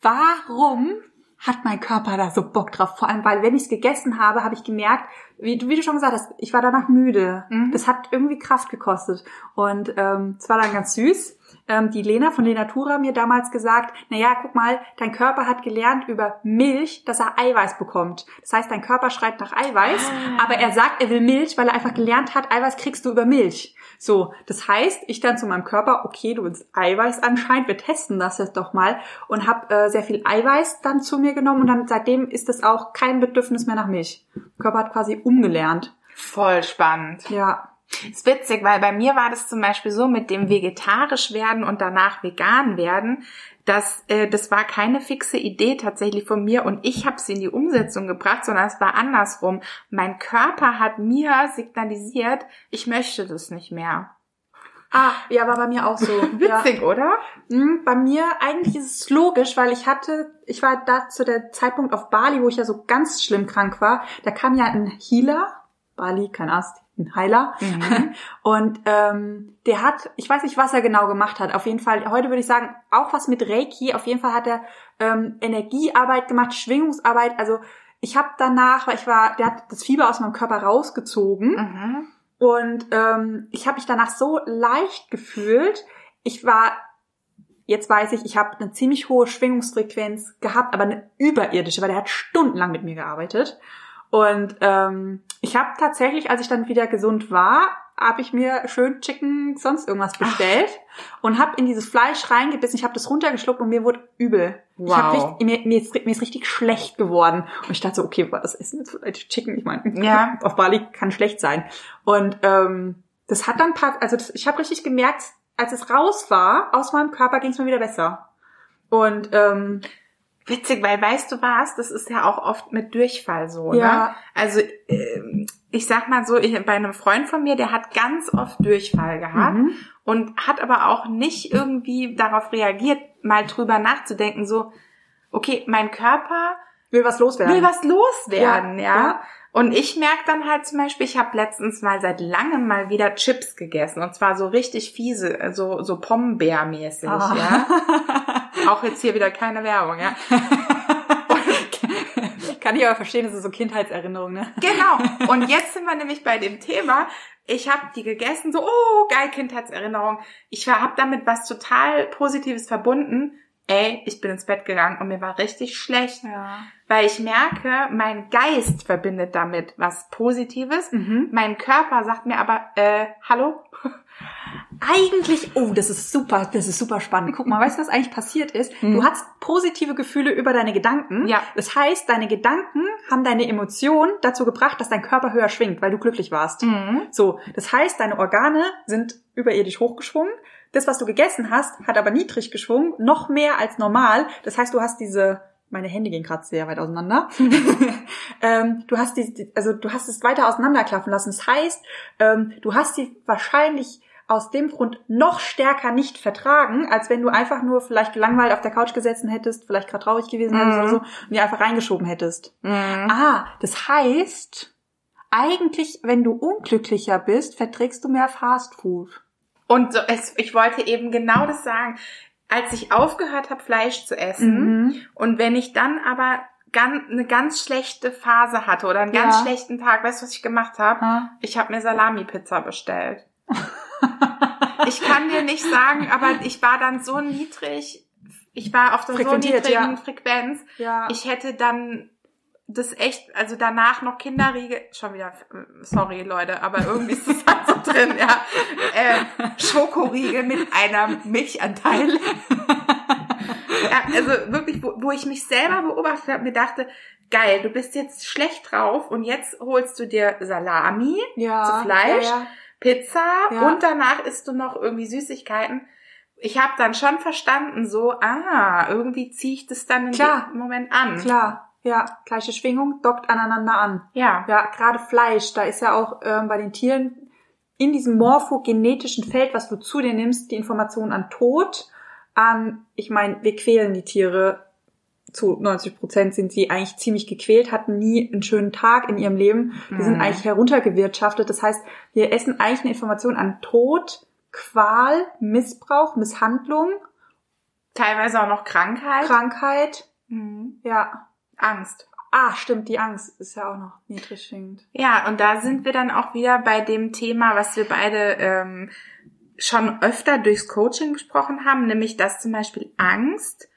warum hat mein Körper da so Bock drauf? Vor allem, weil wenn ich es gegessen habe, habe ich gemerkt, wie, du- wie du schon gesagt hast, ich war danach müde. Mhm. Das hat irgendwie Kraft gekostet. Und ähm, es war dann ganz süß. Ähm, die Lena von Lenatura mir damals gesagt, na ja, guck mal, dein Körper hat gelernt über Milch, dass er Eiweiß bekommt. Das heißt, dein Körper schreit nach Eiweiß, Ah. aber er sagt, er will Milch, weil er einfach gelernt hat, Eiweiß kriegst du über Milch. So, das heißt, ich dann zu meinem Körper, okay, du willst Eiweiß anscheinend, wir testen das jetzt doch mal und habe äh, sehr viel Eiweiß dann zu mir genommen und dann seitdem ist es auch kein Bedürfnis mehr nach Milch. Der Körper hat quasi umgelernt. Voll spannend. Ja. Ist witzig, weil bei mir war das zum Beispiel so mit dem vegetarisch werden und danach vegan werden, dass äh, das war keine fixe Idee tatsächlich von mir und ich habe sie in die Umsetzung gebracht, sondern es war andersrum. Mein Körper hat mir signalisiert, ich möchte das nicht mehr. Ah, ja, war bei mir auch so. ja. Witzig, oder? Hm, Bei mir eigentlich ist es logisch, weil ich hatte, ich war da zu der Zeitpunkt auf Bali, wo ich ja so ganz schlimm krank war. Da kam ja ein Healer, Bali, kein Arzt, ein Heiler. Mhm. Und ähm, der hat, ich weiß nicht, was er genau gemacht hat. Auf jeden Fall, heute würde ich sagen, auch was mit Reiki. Auf jeden Fall hat er ähm, Energiearbeit gemacht, Schwingungsarbeit. Also ich habe danach, weil ich war, der hat das Fieber aus meinem Körper rausgezogen. Mhm. Und ähm, ich habe mich danach so leicht gefühlt. Ich war, jetzt weiß ich, ich habe eine ziemlich hohe Schwingungsfrequenz gehabt, aber eine überirdische, weil der hat stundenlang mit mir gearbeitet. Und ähm, ich habe tatsächlich, als ich dann wieder gesund war, habe ich mir schön Chicken sonst irgendwas bestellt und habe in dieses Fleisch reingebissen. Ich habe das runtergeschluckt und mir wurde übel. Ich hab Wow. richtig, mir, mir, ist, mir ist richtig schlecht geworden. Und ich dachte so, okay, war das Essen jetzt vielleicht Chicken? Ich meine, Ja. auf Bali kann schlecht sein. Und ähm, das hat dann paar, also das, ich habe richtig gemerkt, als es raus war aus meinem Körper, ging es mir wieder besser. Und ähm, Witzig, weil weißt du was, das ist ja auch oft mit Durchfall so, Ja. ne? Also ähm, ich sag mal so, ich, bei einem Freund von mir, der hat ganz oft Durchfall gehabt Mhm. und hat aber auch nicht irgendwie darauf reagiert, mal drüber nachzudenken, so, okay, mein Körper will was loswerden. will was loswerden, ja. Ja, ja. Und ich merke dann halt zum Beispiel, ich habe letztens mal seit langem mal wieder Chips gegessen und zwar so richtig fiese, so so Pombeermäßig, Ah. ja. Auch jetzt hier wieder keine Werbung, ja. Kann ich aber verstehen, das ist so Kindheitserinnerung, ne? Genau. Und jetzt sind wir nämlich bei dem Thema. ich habe die gegessen, so, oh, geil, Kindheitserinnerung. Ich habe damit was total Positives verbunden. Ey, ich bin ins Bett gegangen und mir war richtig schlecht. Ja. Weil ich merke, mein Geist verbindet damit was Positives. Mhm. Mein Körper sagt mir aber, äh, hallo? Eigentlich, oh, das ist super, das ist super spannend. Guck mal, weißt du, was eigentlich passiert ist? Du hast positive Gefühle über deine Gedanken. Ja. Das heißt, deine Gedanken haben deine Emotionen dazu gebracht, dass dein Körper höher schwingt, weil du glücklich warst. Mhm. So, das heißt, deine Organe sind überirdisch hochgeschwungen. Das, was du gegessen hast, hat aber niedrig geschwungen, noch mehr als normal. Das heißt, du hast diese, meine Hände gehen gerade sehr weit auseinander. ähm, du hast die, also du hast es weiter auseinanderklaffen lassen. Das heißt, ähm, du hast sie wahrscheinlich aus dem Grund noch stärker nicht vertragen, als wenn du einfach nur vielleicht gelangweilt auf der Couch gesessen hättest, vielleicht gerade traurig gewesen hättest Mhm. oder so und die einfach reingeschoben hättest. Mhm. Ah, das heißt, eigentlich, wenn du unglücklicher bist, verträgst du mehr Fastfood. Und so, es, ich wollte eben genau das sagen. Als ich aufgehört habe, Fleisch zu essen, Mhm. und wenn ich dann aber ganz, eine ganz schlechte Phase hatte oder einen ganz Ja. schlechten Tag, weißt du, was ich gemacht habe? Ah. Ich habe mir Salami-Pizza bestellt. ich kann dir nicht sagen, aber ich war dann so niedrig, ich war auf der so niedrigen ja. Frequenz, Ja. ich hätte dann das echt, also danach noch Kinderriegel, schon wieder, sorry Leute, aber irgendwie ist das halt so drin, ja. Äh, Schokoriegel mit einer Milchanteil. ja, also wirklich, wo, wo ich mich selber beobachtet habe, mir dachte, geil, du bist jetzt schlecht drauf und jetzt holst du dir Salami, ja. zu Fleisch, Ja, ja. Pizza Ja. und danach isst du noch irgendwie Süßigkeiten. Ich habe dann schon verstanden, so, ah, irgendwie ziehe ich das dann dem Moment an. Klar. Ja, gleiche Schwingung, dockt aneinander an. Ja. Ja, gerade Fleisch, da ist ja auch ähm, bei den Tieren in diesem morphogenetischen Feld, was du zu dir nimmst, die Information an Tod, an, ich meine, wir quälen die Tiere, zu 90 Prozent sind sie eigentlich ziemlich gequält, hatten nie einen schönen Tag in ihrem Leben, die sind Mhm. eigentlich heruntergewirtschaftet. Das heißt, wir essen eigentlich eine Information an Tod, Qual, Missbrauch, Misshandlung, Teilweise auch noch Krankheit. Krankheit, Mhm. ja. Angst. Ah, stimmt, die Angst ist ja auch noch niedrig schwingend. Ja, und da sind wir dann auch wieder bei dem Thema, was wir beide ähm, schon öfter durchs Coaching besprochen haben, nämlich dass zum Beispiel Angst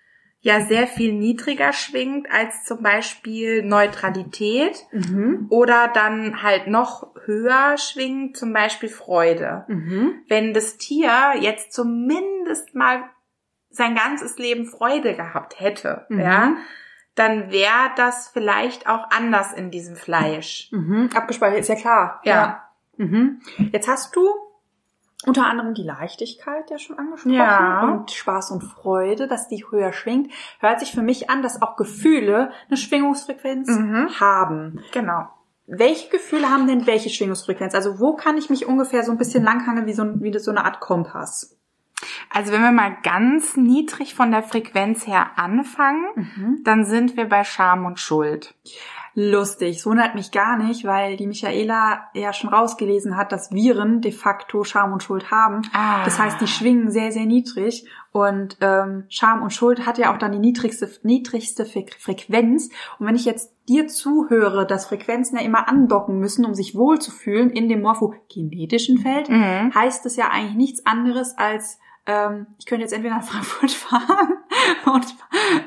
ja sehr viel niedriger schwingt als zum Beispiel Neutralität Mhm. oder dann halt noch höher schwingt, zum Beispiel Freude. Mhm. Wenn das Tier jetzt zumindest mal sein ganzes Leben Freude gehabt hätte, Mhm. ja, dann wäre das vielleicht auch anders in diesem Fleisch. Mhm. Abgespeichert, ist ja klar. Ja. Mhm. Jetzt hast du unter anderem die Leichtigkeit ja schon angesprochen Ja. und Spaß und Freude, dass die höher schwingt. Hört sich für mich an, dass auch Gefühle eine Schwingungsfrequenz Mhm. haben. Genau. Welche Gefühle haben denn welche Schwingungsfrequenz? Also wo kann ich mich ungefähr so ein bisschen langhangeln wie so, wie so eine Art Kompass? Also wenn wir mal ganz niedrig von der Frequenz her anfangen, Mhm. dann sind wir bei Scham und Schuld. Lustig, es wundert mich gar nicht, weil die Michaela ja schon rausgelesen hat, dass Viren de facto Scham und Schuld haben. Ah. Das heißt, die schwingen sehr, sehr niedrig und ähm, Scham und Schuld hat ja auch dann die niedrigste, niedrigste Fre Frequenz. Und wenn ich jetzt dir zuhöre, dass Frequenzen ja immer andocken müssen, um sich wohlzufühlen in dem morphogenetischen Feld, Mhm. heißt das ja eigentlich nichts anderes als ähm, ich könnte jetzt entweder nach Frankfurt fahren und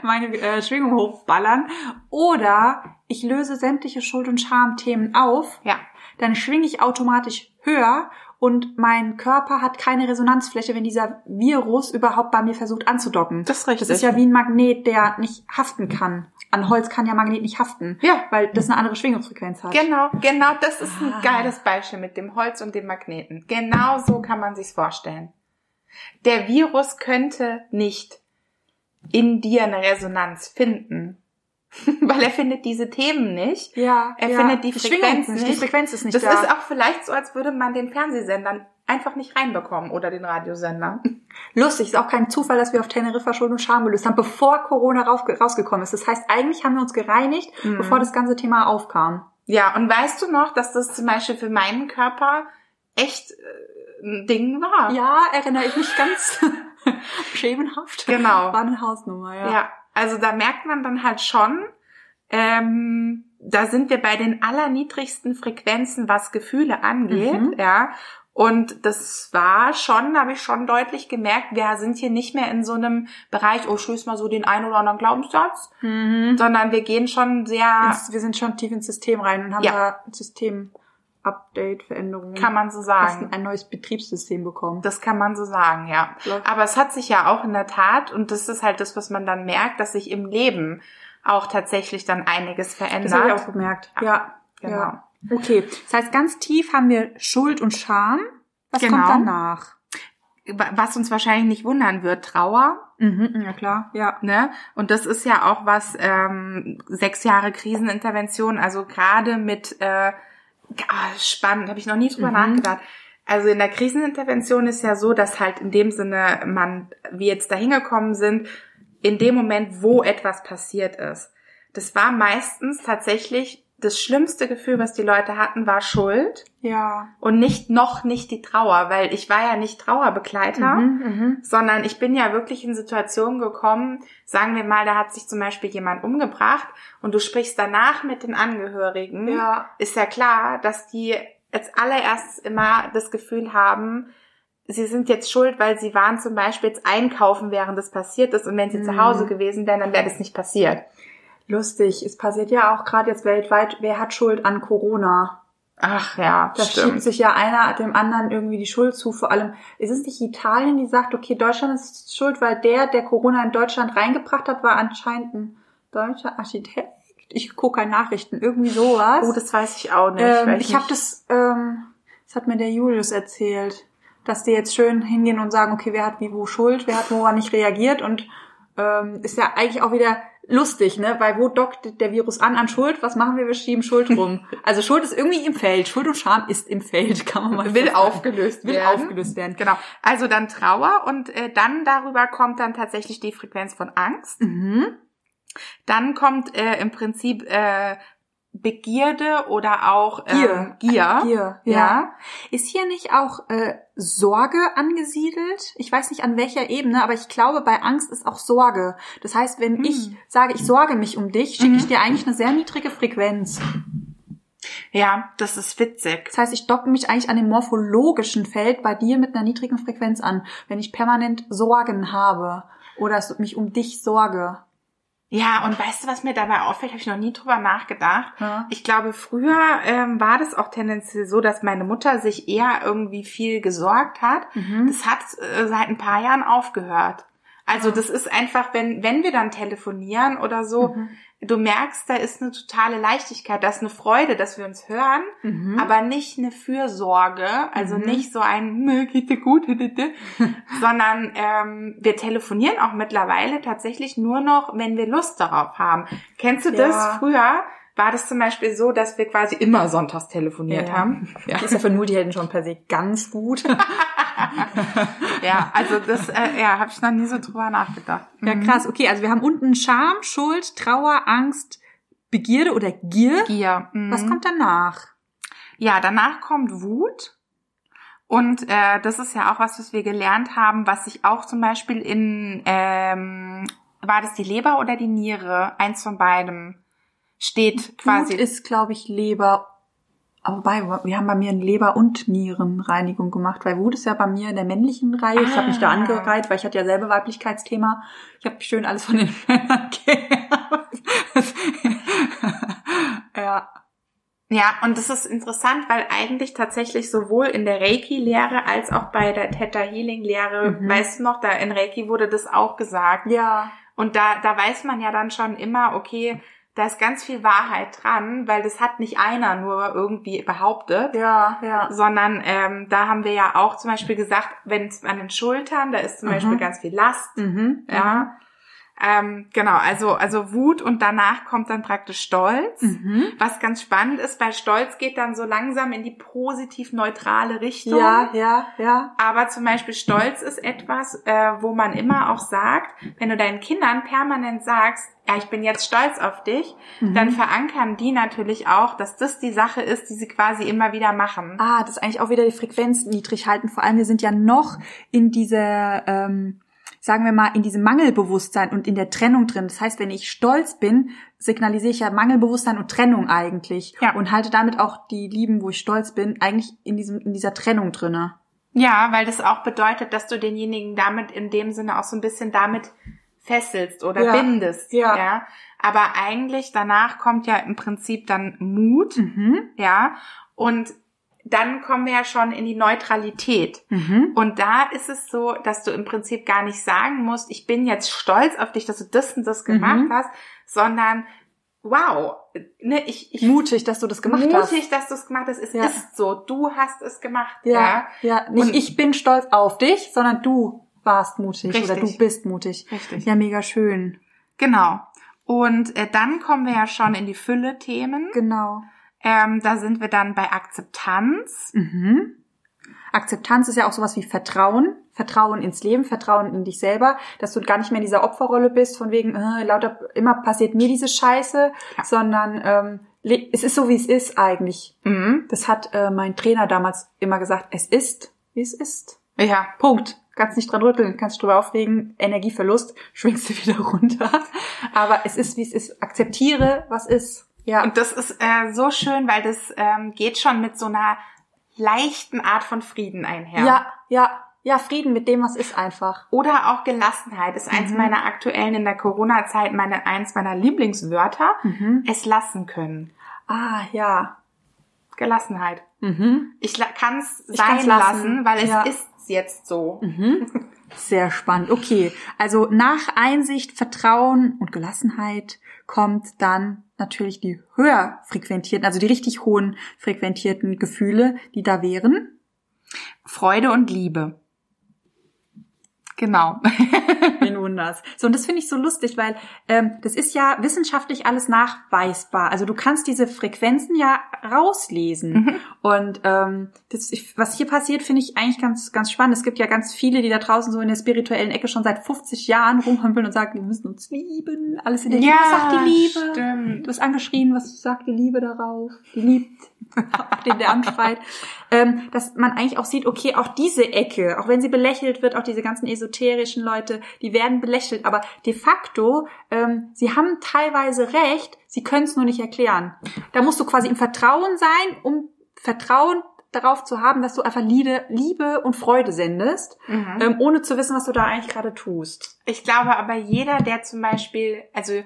meine äh, Schwingung hochballern oder ich löse sämtliche Schuld- und Schamthemen auf, Ja. dann schwinge ich automatisch höher und mein Körper hat keine Resonanzfläche, wenn dieser Virus überhaupt bei mir versucht anzudocken. Das ist richtig. Das ist ja wie ein Magnet, der nicht haften kann. An Holz kann ja Magnet nicht haften, Ja. weil das eine andere Schwingungsfrequenz hat. Genau, genau, das ist ein Ah. geiles Beispiel mit dem Holz und dem Magneten. Genau so kann man sich's vorstellen. Der Virus könnte nicht in dir eine Resonanz finden, weil er findet diese Themen nicht. Ja, Er ja. findet die Schwingung Frequenz Die nicht. Frequenz ist nicht Das da. ist auch vielleicht so, als würde man den Fernsehsendern einfach nicht reinbekommen oder den Radiosender. Lustig, ist auch kein Zufall, dass wir auf Teneriffa Schuld und Scham gelöst haben, bevor Corona rausgekommen ist. Das heißt, eigentlich haben wir uns gereinigt, Mhm. bevor das ganze Thema aufkam. Ja, und weißt du noch, dass das zum Beispiel für meinen Körper echt äh, ein Ding war? Ja, erinnere ich mich ganz schemenhaft. Genau. War eine Hausnummer, ja. Ja, also da merkt man dann halt schon, ähm, da sind wir bei den allerniedrigsten Frequenzen, was Gefühle angeht, mhm. ja. Und das war schon, habe ich schon deutlich gemerkt, wir sind hier nicht mehr in so einem Bereich, oh, schließ mal so den einen oder anderen Glaubenssatz, mhm. sondern wir gehen schon sehr. Wir sind schon tief ins System rein und haben ja. da ein System. Update, Veränderungen. Kann man so sagen. ein neues Betriebssystem bekommen. Das kann man so sagen, ja. Aber es hat sich ja auch in der Tat, und das ist halt das, was man dann merkt, dass sich im Leben auch tatsächlich dann einiges verändert. Das habe ich auch gemerkt. Ja, genau. Ja. Okay, das heißt, ganz tief haben wir Schuld und Scham. Was genau. kommt danach? Was uns wahrscheinlich nicht wundern wird, Trauer. Mhm, ja klar, ja. Ne? Und das ist ja auch was, ähm, sechs Jahre Krisenintervention, also gerade mit äh, oh, spannend, habe ich noch nie drüber mhm. nachgedacht. Also in der Krisenintervention ist ja so, dass halt in dem Sinne man, wie jetzt da hingekommen sind, in dem Moment, wo etwas passiert ist. Das war meistens tatsächlich das schlimmste Gefühl, was die Leute hatten, war Schuld. Ja. Und nicht noch nicht die Trauer, weil ich war ja nicht Trauerbegleiter, mhm, mhm, sondern ich bin ja wirklich in Situationen gekommen, sagen wir mal, da hat sich zum Beispiel jemand umgebracht und du sprichst danach mit den Angehörigen, ja. ist ja klar, dass die als allererstes immer das Gefühl haben, sie sind jetzt schuld, weil sie waren zum Beispiel jetzt einkaufen, während das passiert ist und wenn sie mhm. zu Hause gewesen wären, dann wäre das nicht passiert. Lustig. Es passiert ja auch gerade jetzt weltweit, wer hat Schuld an Corona? Ach ja, da stimmt. schiebt sich ja einer dem anderen irgendwie die Schuld zu. Vor allem ist es nicht Italien, die sagt, okay, Deutschland ist schuld, weil der, der Corona in Deutschland reingebracht hat, war anscheinend ein deutscher Architekt. Ich gucke keine Nachrichten, irgendwie sowas. Oh, das weiß ich auch nicht. Ähm, ich habe das, ähm, das hat mir der Julius erzählt, dass die jetzt schön hingehen und sagen, okay, wer hat wie wo Schuld, wer hat woran nicht reagiert und ähm, ist ja eigentlich auch wieder lustig, ne? Weil wo dockt der Virus an an Schuld? Was machen wir? Wir schieben Schuld rum. Also Schuld ist irgendwie im Feld. Schuld und Scham ist im Feld, kann man mal Will aufgelöst Will werden. aufgelöst werden. Genau. Also dann Trauer und äh, dann darüber kommt dann tatsächlich die Frequenz von Angst. Mhm. Dann kommt äh, im Prinzip äh, Begierde oder auch ähm, Gier. Gier. Gier, ja. ja. Ist hier nicht auch äh, Sorge angesiedelt? Ich weiß nicht an welcher Ebene, aber ich glaube, bei Angst ist auch Sorge. Das heißt, wenn hm. ich sage, ich sorge mich um dich, schicke mhm. ich dir eigentlich eine sehr niedrige Frequenz. Ja, das ist witzig. Das heißt, ich docke mich eigentlich an dem morphologischen Feld bei dir mit einer niedrigen Frequenz an, wenn ich permanent Sorgen habe oder mich um dich sorge. Ja, und weißt du, was mir dabei auffällt, habe ich noch nie drüber nachgedacht. Ja. Ich glaube, früher ähm, war das auch tendenziell so, dass meine Mutter sich eher irgendwie viel gesorgt hat. Mhm. Das hat äh, seit ein paar Jahren aufgehört. Also das ist einfach, wenn, wenn wir dann telefonieren oder so, mhm du merkst, da ist eine totale Leichtigkeit, da ist eine Freude, dass wir uns hören, mhm. aber nicht eine Fürsorge, also mhm. nicht so ein geht dir gut, sondern ähm, wir telefonieren auch mittlerweile tatsächlich nur noch, wenn wir Lust darauf haben. Kennst du das ja. früher? war das zum Beispiel so, dass wir quasi immer sonntags telefoniert ja. haben. Ja. Das ist ja für Multihelden schon per se ganz gut. ja, also das äh, ja, habe ich noch nie so drüber nachgedacht. Ja, mhm. krass. Okay, also wir haben unten Scham, Schuld, Trauer, Angst, Begierde oder Gier. Gier. Mhm. Was kommt danach? Ja, danach kommt Wut. Und äh, das ist ja auch was, was wir gelernt haben, was sich auch zum Beispiel in, ähm, war das die Leber oder die Niere? Eins von beidem steht quasi. Wut ist, glaube ich, Leber wobei, wir haben bei mir eine Leber- und Nierenreinigung gemacht, weil Wut ist ja bei mir in der männlichen Reihe. Ah. Ich habe mich da ah. angereiht, weil ich hatte ja selber Weiblichkeitsthema. Ich habe schön alles von den Männern ja. Ja, und das ist interessant, weil eigentlich tatsächlich sowohl in der Reiki-Lehre als auch bei der Theta Healing-Lehre, mhm. weißt du noch, da in Reiki wurde das auch gesagt. Ja. Und da, da weiß man ja dann schon immer, okay, da ist ganz viel Wahrheit dran, weil das hat nicht einer nur irgendwie behauptet. Ja, ja. Sondern ähm, da haben wir ja auch zum Beispiel gesagt, wenn es an den Schultern, da ist zum mhm. Beispiel ganz viel Last. Mhm. Ja. Ähm, genau, also, also Wut und danach kommt dann praktisch Stolz. Mhm. Was ganz spannend ist, weil Stolz geht dann so langsam in die positiv-neutrale Richtung. Ja, ja, ja. Aber zum Beispiel Stolz ist etwas, äh, wo man immer auch sagt, wenn du deinen Kindern permanent sagst, ja, ich bin jetzt stolz auf dich, mhm. dann verankern die natürlich auch, dass das die Sache ist, die sie quasi immer wieder machen. Ah, das ist eigentlich auch wieder die Frequenz niedrig halten. Vor allem, wir sind ja noch in dieser, ähm, sagen wir mal, in diesem Mangelbewusstsein und in der Trennung drin. Das heißt, wenn ich stolz bin, signalisiere ich ja Mangelbewusstsein und Trennung eigentlich. Ja. Und halte damit auch die Lieben, wo ich stolz bin, eigentlich in diesem, in dieser Trennung drinne. Ja, weil das auch bedeutet, dass du denjenigen damit in dem Sinne auch so ein bisschen damit fesselst oder Ja. bindest. Ja. ja. Aber eigentlich danach kommt ja im Prinzip dann Mut, Mhm. ja. Und dann kommen wir ja schon in die Neutralität. Mhm. Und da ist es so, dass du im Prinzip gar nicht sagen musst, ich bin jetzt stolz auf dich, dass du das und das gemacht Mhm. hast, sondern wow, ne, ich, ich Mutig, dass du das gemacht mutig, hast. dass du es gemacht hast. Es Ja. ist so, du hast es gemacht. Ja, ja. Nicht Und- ich bin stolz auf dich, sondern du warst mutig oder Richtig. du bist mutig. Richtig. Ja, mega schön. Genau. Und äh, dann kommen wir ja schon in die Fülle-Themen. Genau. Ähm, da sind wir dann bei Akzeptanz. Mhm. Akzeptanz ist ja auch sowas wie Vertrauen. Vertrauen ins Leben, Vertrauen in dich selber, dass du gar nicht mehr in dieser Opferrolle bist, von wegen, äh, lauter, immer passiert mir diese Scheiße, Ja. sondern ähm, es ist so, wie es ist eigentlich. Mhm. Das hat äh, mein Trainer damals immer gesagt, es ist, wie es ist. Ja, Punkt. Kannst nicht dran rütteln, kannst drüber aufregen, Energieverlust, schwingst du wieder runter. Aber es ist, wie es ist. Akzeptiere, was ist. Ja. und das ist äh, so schön, weil das ähm, geht schon mit so einer leichten Art von Frieden einher. ja, ja, ja, Frieden mit dem, was ist einfach. Oder auch Gelassenheit ist eins Mhm. meiner aktuellen in der Corona-Zeit meine eins meiner Lieblingswörter. Mhm. Es lassen können. Ah, ja. Gelassenheit. Mhm. Ich kann es sein kann's lassen, lassen. weil es Ja. ist jetzt so. Mhm. Sehr spannend. Okay, also nach Einsicht, Vertrauen und Gelassenheit kommt dann natürlich die höher frequentierten, also die richtig hohen frequentierten Gefühle, die da wären. Freude und Liebe. Genau. Wen wunders. So, und das finde ich so lustig, weil ähm, das ist ja wissenschaftlich alles nachweisbar. Also du kannst diese Frequenzen ja rauslesen. Mhm. Und ähm, das, was hier passiert, finde ich eigentlich ganz, ganz spannend. Es gibt ja ganz viele, die da draußen so in der spirituellen Ecke schon seit 50 Jahren rumhampeln und sagen, wir müssen uns lieben. Alles in der Liebe. Was sagt die Liebe? stimmt. Du hast angeschrien, was sagt die Liebe darauf? Die liebt den, der anschreit. Ähm, dass man eigentlich auch sieht, okay, auch diese Ecke, auch wenn sie belächelt wird, auch diese ganzen esoterischen Leute, die werden belächelt, aber de facto, ähm, sie haben teilweise recht, sie können es nur nicht erklären. Da musst du quasi im Vertrauen sein, um Vertrauen darauf zu haben, dass du einfach Liebe, Liebe und Freude sendest, Mhm. ähm, ohne zu wissen, was du da eigentlich gerade tust. Ich glaube aber jeder, der zum Beispiel, also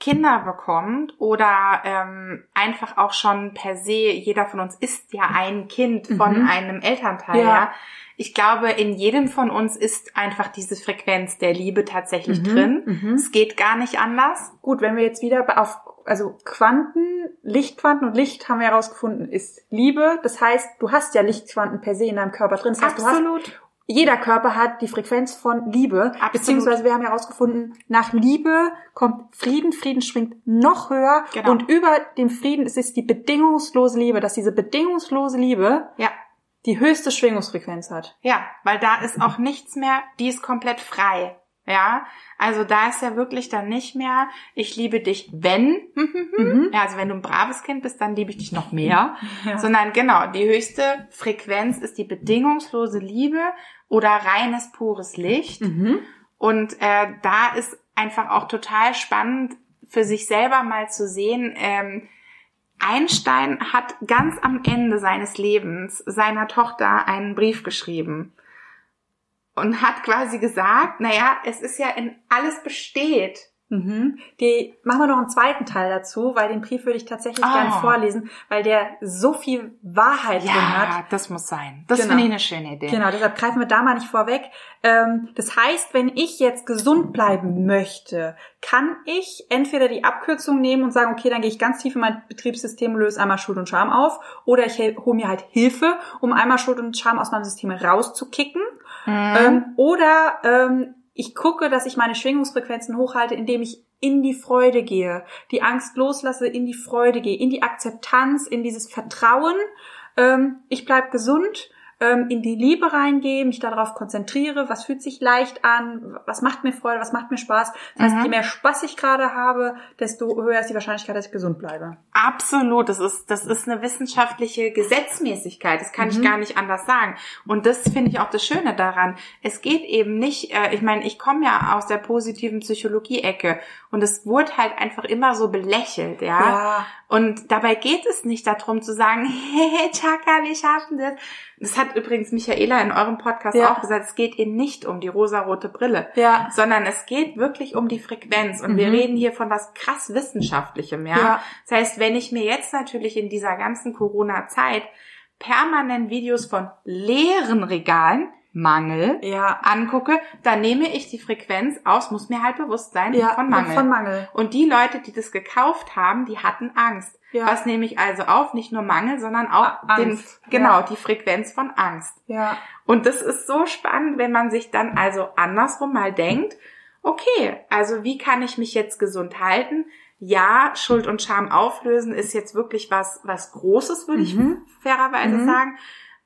Kinder bekommt oder ähm, einfach auch schon per se, jeder von uns ist ja ein Kind von Mhm. einem Elternteil, Ja. ja. Ich glaube, in jedem von uns ist einfach diese Frequenz der Liebe tatsächlich Mhm, drin. mhm. Es geht gar nicht anders. Gut, wenn wir jetzt wieder auf, also Quanten, Lichtquanten und Licht haben wir herausgefunden, ist Liebe. Das heißt, du hast ja Lichtquanten per se in deinem Körper drin. Das heißt, du hast, Absolut. Jeder Körper hat die Frequenz von Liebe. Absolut. Beziehungsweise wir haben herausgefunden, nach Liebe kommt Frieden. Frieden schwingt noch höher. Genau. Und über dem Frieden ist es die bedingungslose Liebe, dass diese bedingungslose Liebe Ja. die höchste Schwingungsfrequenz hat. Ja, weil da ist auch nichts mehr, die ist komplett frei. Ja, also da ist ja wirklich dann nicht mehr, ich liebe dich, wenn, Mhm. ja, also wenn du ein braves Kind bist, dann liebe ich dich noch mehr, Ja. sondern genau, die höchste Frequenz ist die bedingungslose Liebe oder reines, pures Licht. Mhm. Und äh, da ist einfach auch total spannend für sich selber mal zu sehen, ähm, Einstein hat ganz am Ende seines Lebens seiner Tochter einen Brief geschrieben und hat quasi gesagt, naja, es ist ja in alles besteht. Mhm. Die machen wir noch einen zweiten Teil dazu, weil den Brief würde ich tatsächlich Ah. gerne vorlesen, weil der so viel Wahrheit drin hat. Ja, das muss sein. Das Genau. finde ich eine schöne Idee. Genau, deshalb greifen wir da mal nicht vorweg. Ähm, das heißt, wenn ich jetzt gesund bleiben möchte, kann ich entweder die Abkürzung nehmen und sagen, okay, dann gehe ich ganz tief in mein Betriebssystem und löse einmal Schuld und Scham auf, oder ich hole mir halt Hilfe, um einmal Schuld und Scham aus meinem System rauszukicken. Mhm. Ähm, oder ähm, ich gucke, dass ich meine Schwingungsfrequenzen hochhalte, indem ich in die Freude gehe, die Angst loslasse, in die Freude gehe, in die Akzeptanz, in dieses Vertrauen. Ähm, ich bleib gesund. Ähm, in die Liebe reingehe, mich darauf konzentriere, was fühlt sich leicht an, was macht mir Freude, was macht mir Spaß. Das heißt, Mhm. je mehr Spaß ich gerade habe, desto höher ist die Wahrscheinlichkeit, dass ich gesund bleibe. Absolut, das ist, das ist eine wissenschaftliche Gesetzmäßigkeit, das kann Mhm. ich gar nicht anders sagen. Und das finde ich auch das Schöne daran. Es geht eben nicht, äh, ich meine, ich komme ja aus der positiven Psychologie-Ecke und es wurde halt einfach immer so belächelt, ja. Ja. Und dabei geht es nicht darum zu sagen, hey, Chaka, wir schaffen das. Das hat übrigens Michaela in eurem Podcast Ja. auch gesagt, es geht ihr nicht um die rosarote Brille, Ja. sondern es geht wirklich um die Frequenz. Und wir Mhm. reden hier von was krass Wissenschaftlichem, ja? Ja. Das heißt, wenn ich mir jetzt natürlich in dieser ganzen Corona-Zeit permanent Videos von leeren Regalen, Mangel, Ja. angucke, dann nehme ich die Frequenz aus, muss mir halt bewusst sein, Ja, von Mangel. Von Mangel. Und die Leute, die das gekauft haben, die hatten Angst. Ja. Was nehme ich also auf? Nicht nur Mangel, sondern auch A- den, Angst, genau, ja. die Frequenz von Angst. Ja. Und das ist so spannend, wenn man sich dann also andersrum mal denkt, okay, also wie kann ich mich jetzt gesund halten? Ja, Schuld und Scham auflösen ist jetzt wirklich was, was Großes, würde ich Mhm. fairerweise Mhm. sagen.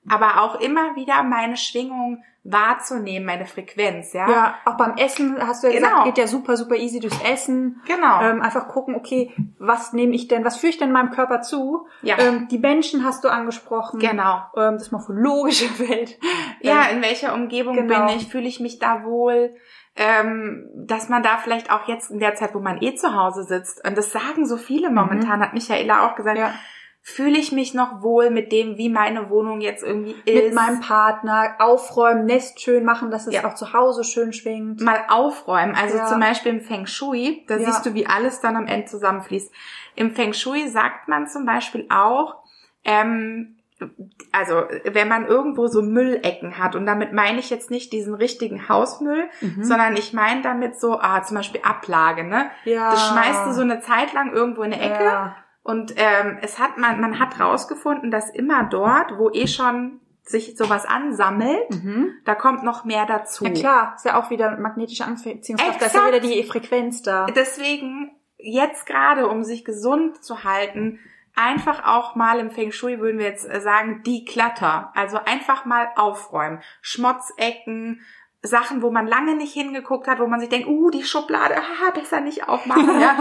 Aber auch immer wieder meine Schwingung wahrzunehmen, meine Frequenz, ja? Ja, auch beim Essen hast du ja Genau. gesagt, geht ja super, super easy durchs Essen. Genau. Ähm, einfach gucken, okay, was nehme ich denn, was führe ich denn meinem Körper zu? Ja. Ähm, die Menschen hast du angesprochen. genau. Ähm, das morphologische Feld. Ja, Ähm, in welcher Umgebung genau. bin ich? Fühle ich mich da wohl? Ähm, dass man da vielleicht auch jetzt in der Zeit, wo man eh zu Hause sitzt, und das sagen so viele momentan, hat Michaela auch gesagt, Mhm. ja. Fühle ich mich noch wohl mit dem, wie meine Wohnung jetzt irgendwie ist? Mit meinem Partner aufräumen, Nest schön machen, dass es Ja. auch zu Hause schön schwingt. mal aufräumen. Also Ja. zum Beispiel im Feng Shui, da Ja. siehst du, wie alles dann am Ende zusammenfließt. Im Feng Shui sagt man zum Beispiel auch, ähm, also wenn man irgendwo so Müllecken hat, und damit meine ich jetzt nicht diesen richtigen Hausmüll, Mhm. sondern ich meine damit so, ah, zum Beispiel Ablage, ne? ja. Das schmeißt du so eine Zeit lang irgendwo in eine Ecke Ja. Und ähm, es hat man, man hat rausgefunden, dass immer dort, wo eh schon sich sowas ansammelt, Mhm. da kommt noch mehr dazu. Ja klar, ist ja auch wieder magnetische Anziehungskraft. Da ist ja wieder die Frequenz da. Deswegen jetzt gerade, um sich gesund zu halten, einfach auch mal im Feng Shui würden wir jetzt äh, sagen, die Klatter. Also einfach mal aufräumen. Schmotzecken, Sachen, wo man lange nicht hingeguckt hat, wo man sich denkt, uh, die Schublade, ah, besser nicht aufmachen. Ja?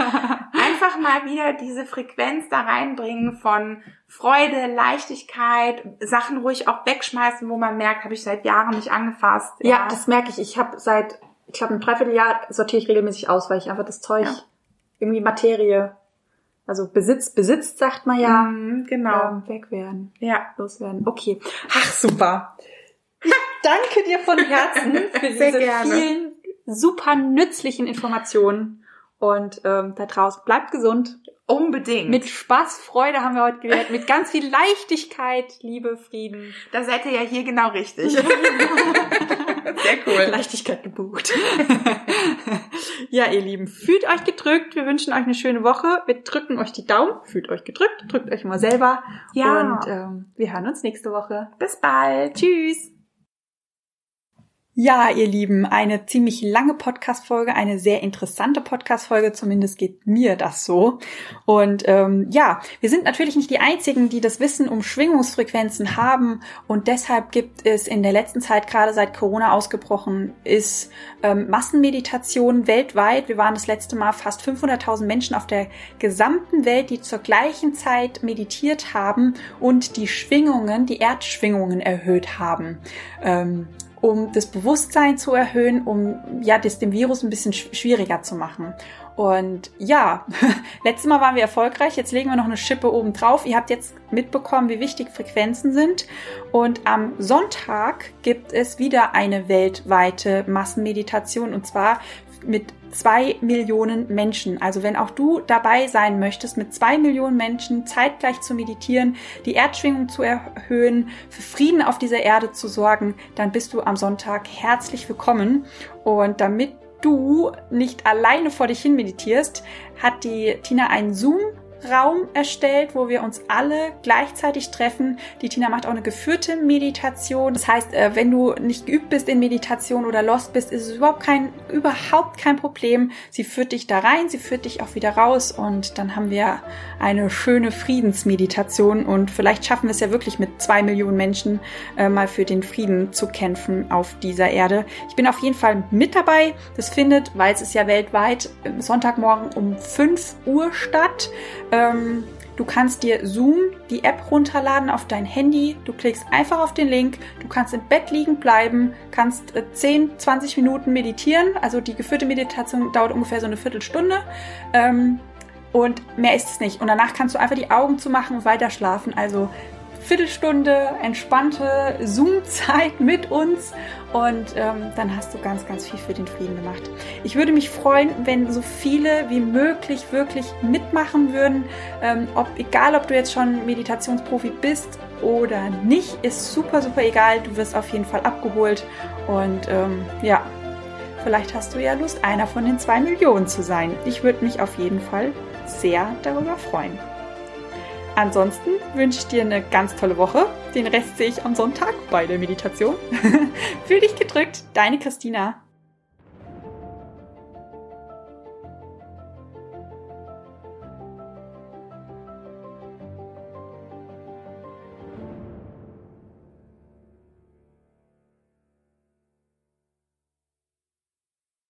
Einfach mal wieder diese Frequenz da reinbringen von Freude, Leichtigkeit, Sachen ruhig auch wegschmeißen, wo man merkt, habe ich seit Jahren nicht angefasst. Ja, das merke ich. Ich habe seit, ich glaube, ein Dreivierteljahr sortiere ich regelmäßig aus, weil ich einfach das Zeug, Ja. irgendwie Materie, also Besitz, besitzt, sagt man ja, Mhm, genau. ähm, wegwerden, Ja. loswerden. Okay. Ach, super. Danke dir von Herzen für Sehr diese gerne. vielen super nützlichen Informationen. Und ähm, da draußen bleibt gesund. Unbedingt. Mit Spaß, Freude haben wir heute gehört. Mit ganz viel Leichtigkeit, Liebe, Frieden. Da seid ihr ja hier genau richtig. Sehr cool. Leichtigkeit gebucht. ja, ihr Lieben, fühlt euch gedrückt. Wir wünschen euch eine schöne Woche. Wir drücken euch die Daumen. Fühlt euch gedrückt. Drückt euch mal selber. Ja. Und ähm, wir hören uns nächste Woche. Bis bald. Tschüss. Ja, ihr Lieben, eine ziemlich lange Podcast-Folge, eine sehr interessante Podcast-Folge, zumindest geht mir das so. Und ähm, ja, wir sind natürlich nicht die Einzigen, die das Wissen um Schwingungsfrequenzen haben und deshalb gibt es in der letzten Zeit, gerade seit Corona ausgebrochen ist, ähm, Massenmeditation weltweit. Wir waren das letzte Mal fast 500.000 Menschen auf der gesamten Welt, die zur gleichen Zeit meditiert haben und die Schwingungen, die Erdschwingungen erhöht haben. Ähm, um das Bewusstsein zu erhöhen, um ja das dem Virus ein bisschen sch schwieriger zu machen. Und ja, letztes Mal waren wir erfolgreich, jetzt legen wir noch eine Schippe oben drauf. Ihr habt jetzt mitbekommen, wie wichtig Frequenzen sind. Und am Sonntag gibt es wieder eine weltweite Massenmeditation und zwar mit zwei Millionen Menschen. Also wenn auch du dabei sein möchtest, mit zwei Millionen Menschen zeitgleich zu meditieren, die Erdschwingung zu erhöhen, für Frieden auf dieser Erde zu sorgen, dann bist du am Sonntag herzlich willkommen. Und damit du nicht alleine vor dich hin meditierst, hat die Tina einen Zoom Raum erstellt, wo wir uns alle gleichzeitig treffen. Die Tina macht auch eine geführte Meditation. Das heißt, äh, wenn du nicht geübt bist in Meditation oder lost bist, ist es überhaupt kein, überhaupt kein Problem. Sie führt dich da rein, sie führt dich auch wieder raus und dann haben wir eine schöne Friedensmeditation und vielleicht schaffen wir es ja wirklich mit zwei Millionen Menschen äh, mal für den Frieden zu kämpfen auf dieser Erde. Ich bin auf jeden Fall mit dabei. Das findet, weil es ist ja weltweit, Sonntagmorgen um 5 Uhr statt. Ähm, Du kannst dir Zoom, die App runterladen auf dein Handy. Du klickst einfach auf den Link. Du kannst im Bett liegen bleiben, kannst 10, äh, 20 Minuten meditieren. Also die geführte Meditation dauert ungefähr so eine Viertelstunde. Ähm, und mehr ist es nicht. Und danach kannst du einfach die Augen zumachen und weiter schlafen. Also Viertelstunde entspannte Zoom-Zeit mit uns und ähm, dann hast du ganz, ganz viel für den Frieden gemacht. Ich würde mich freuen, wenn so viele wie möglich wirklich mitmachen würden. Ähm, ob, egal, ob du jetzt schon Meditationsprofi bist oder nicht, ist super, super egal. Du wirst auf jeden Fall abgeholt und ähm, ja, vielleicht hast du ja Lust, einer von den zwei Millionen zu sein. Ich würde mich auf jeden Fall sehr darüber freuen. Ansonsten wünsche ich dir eine ganz tolle Woche. Den Rest sehe ich am Sonntag bei der Meditation. Fühl dich gedrückt, deine Christina.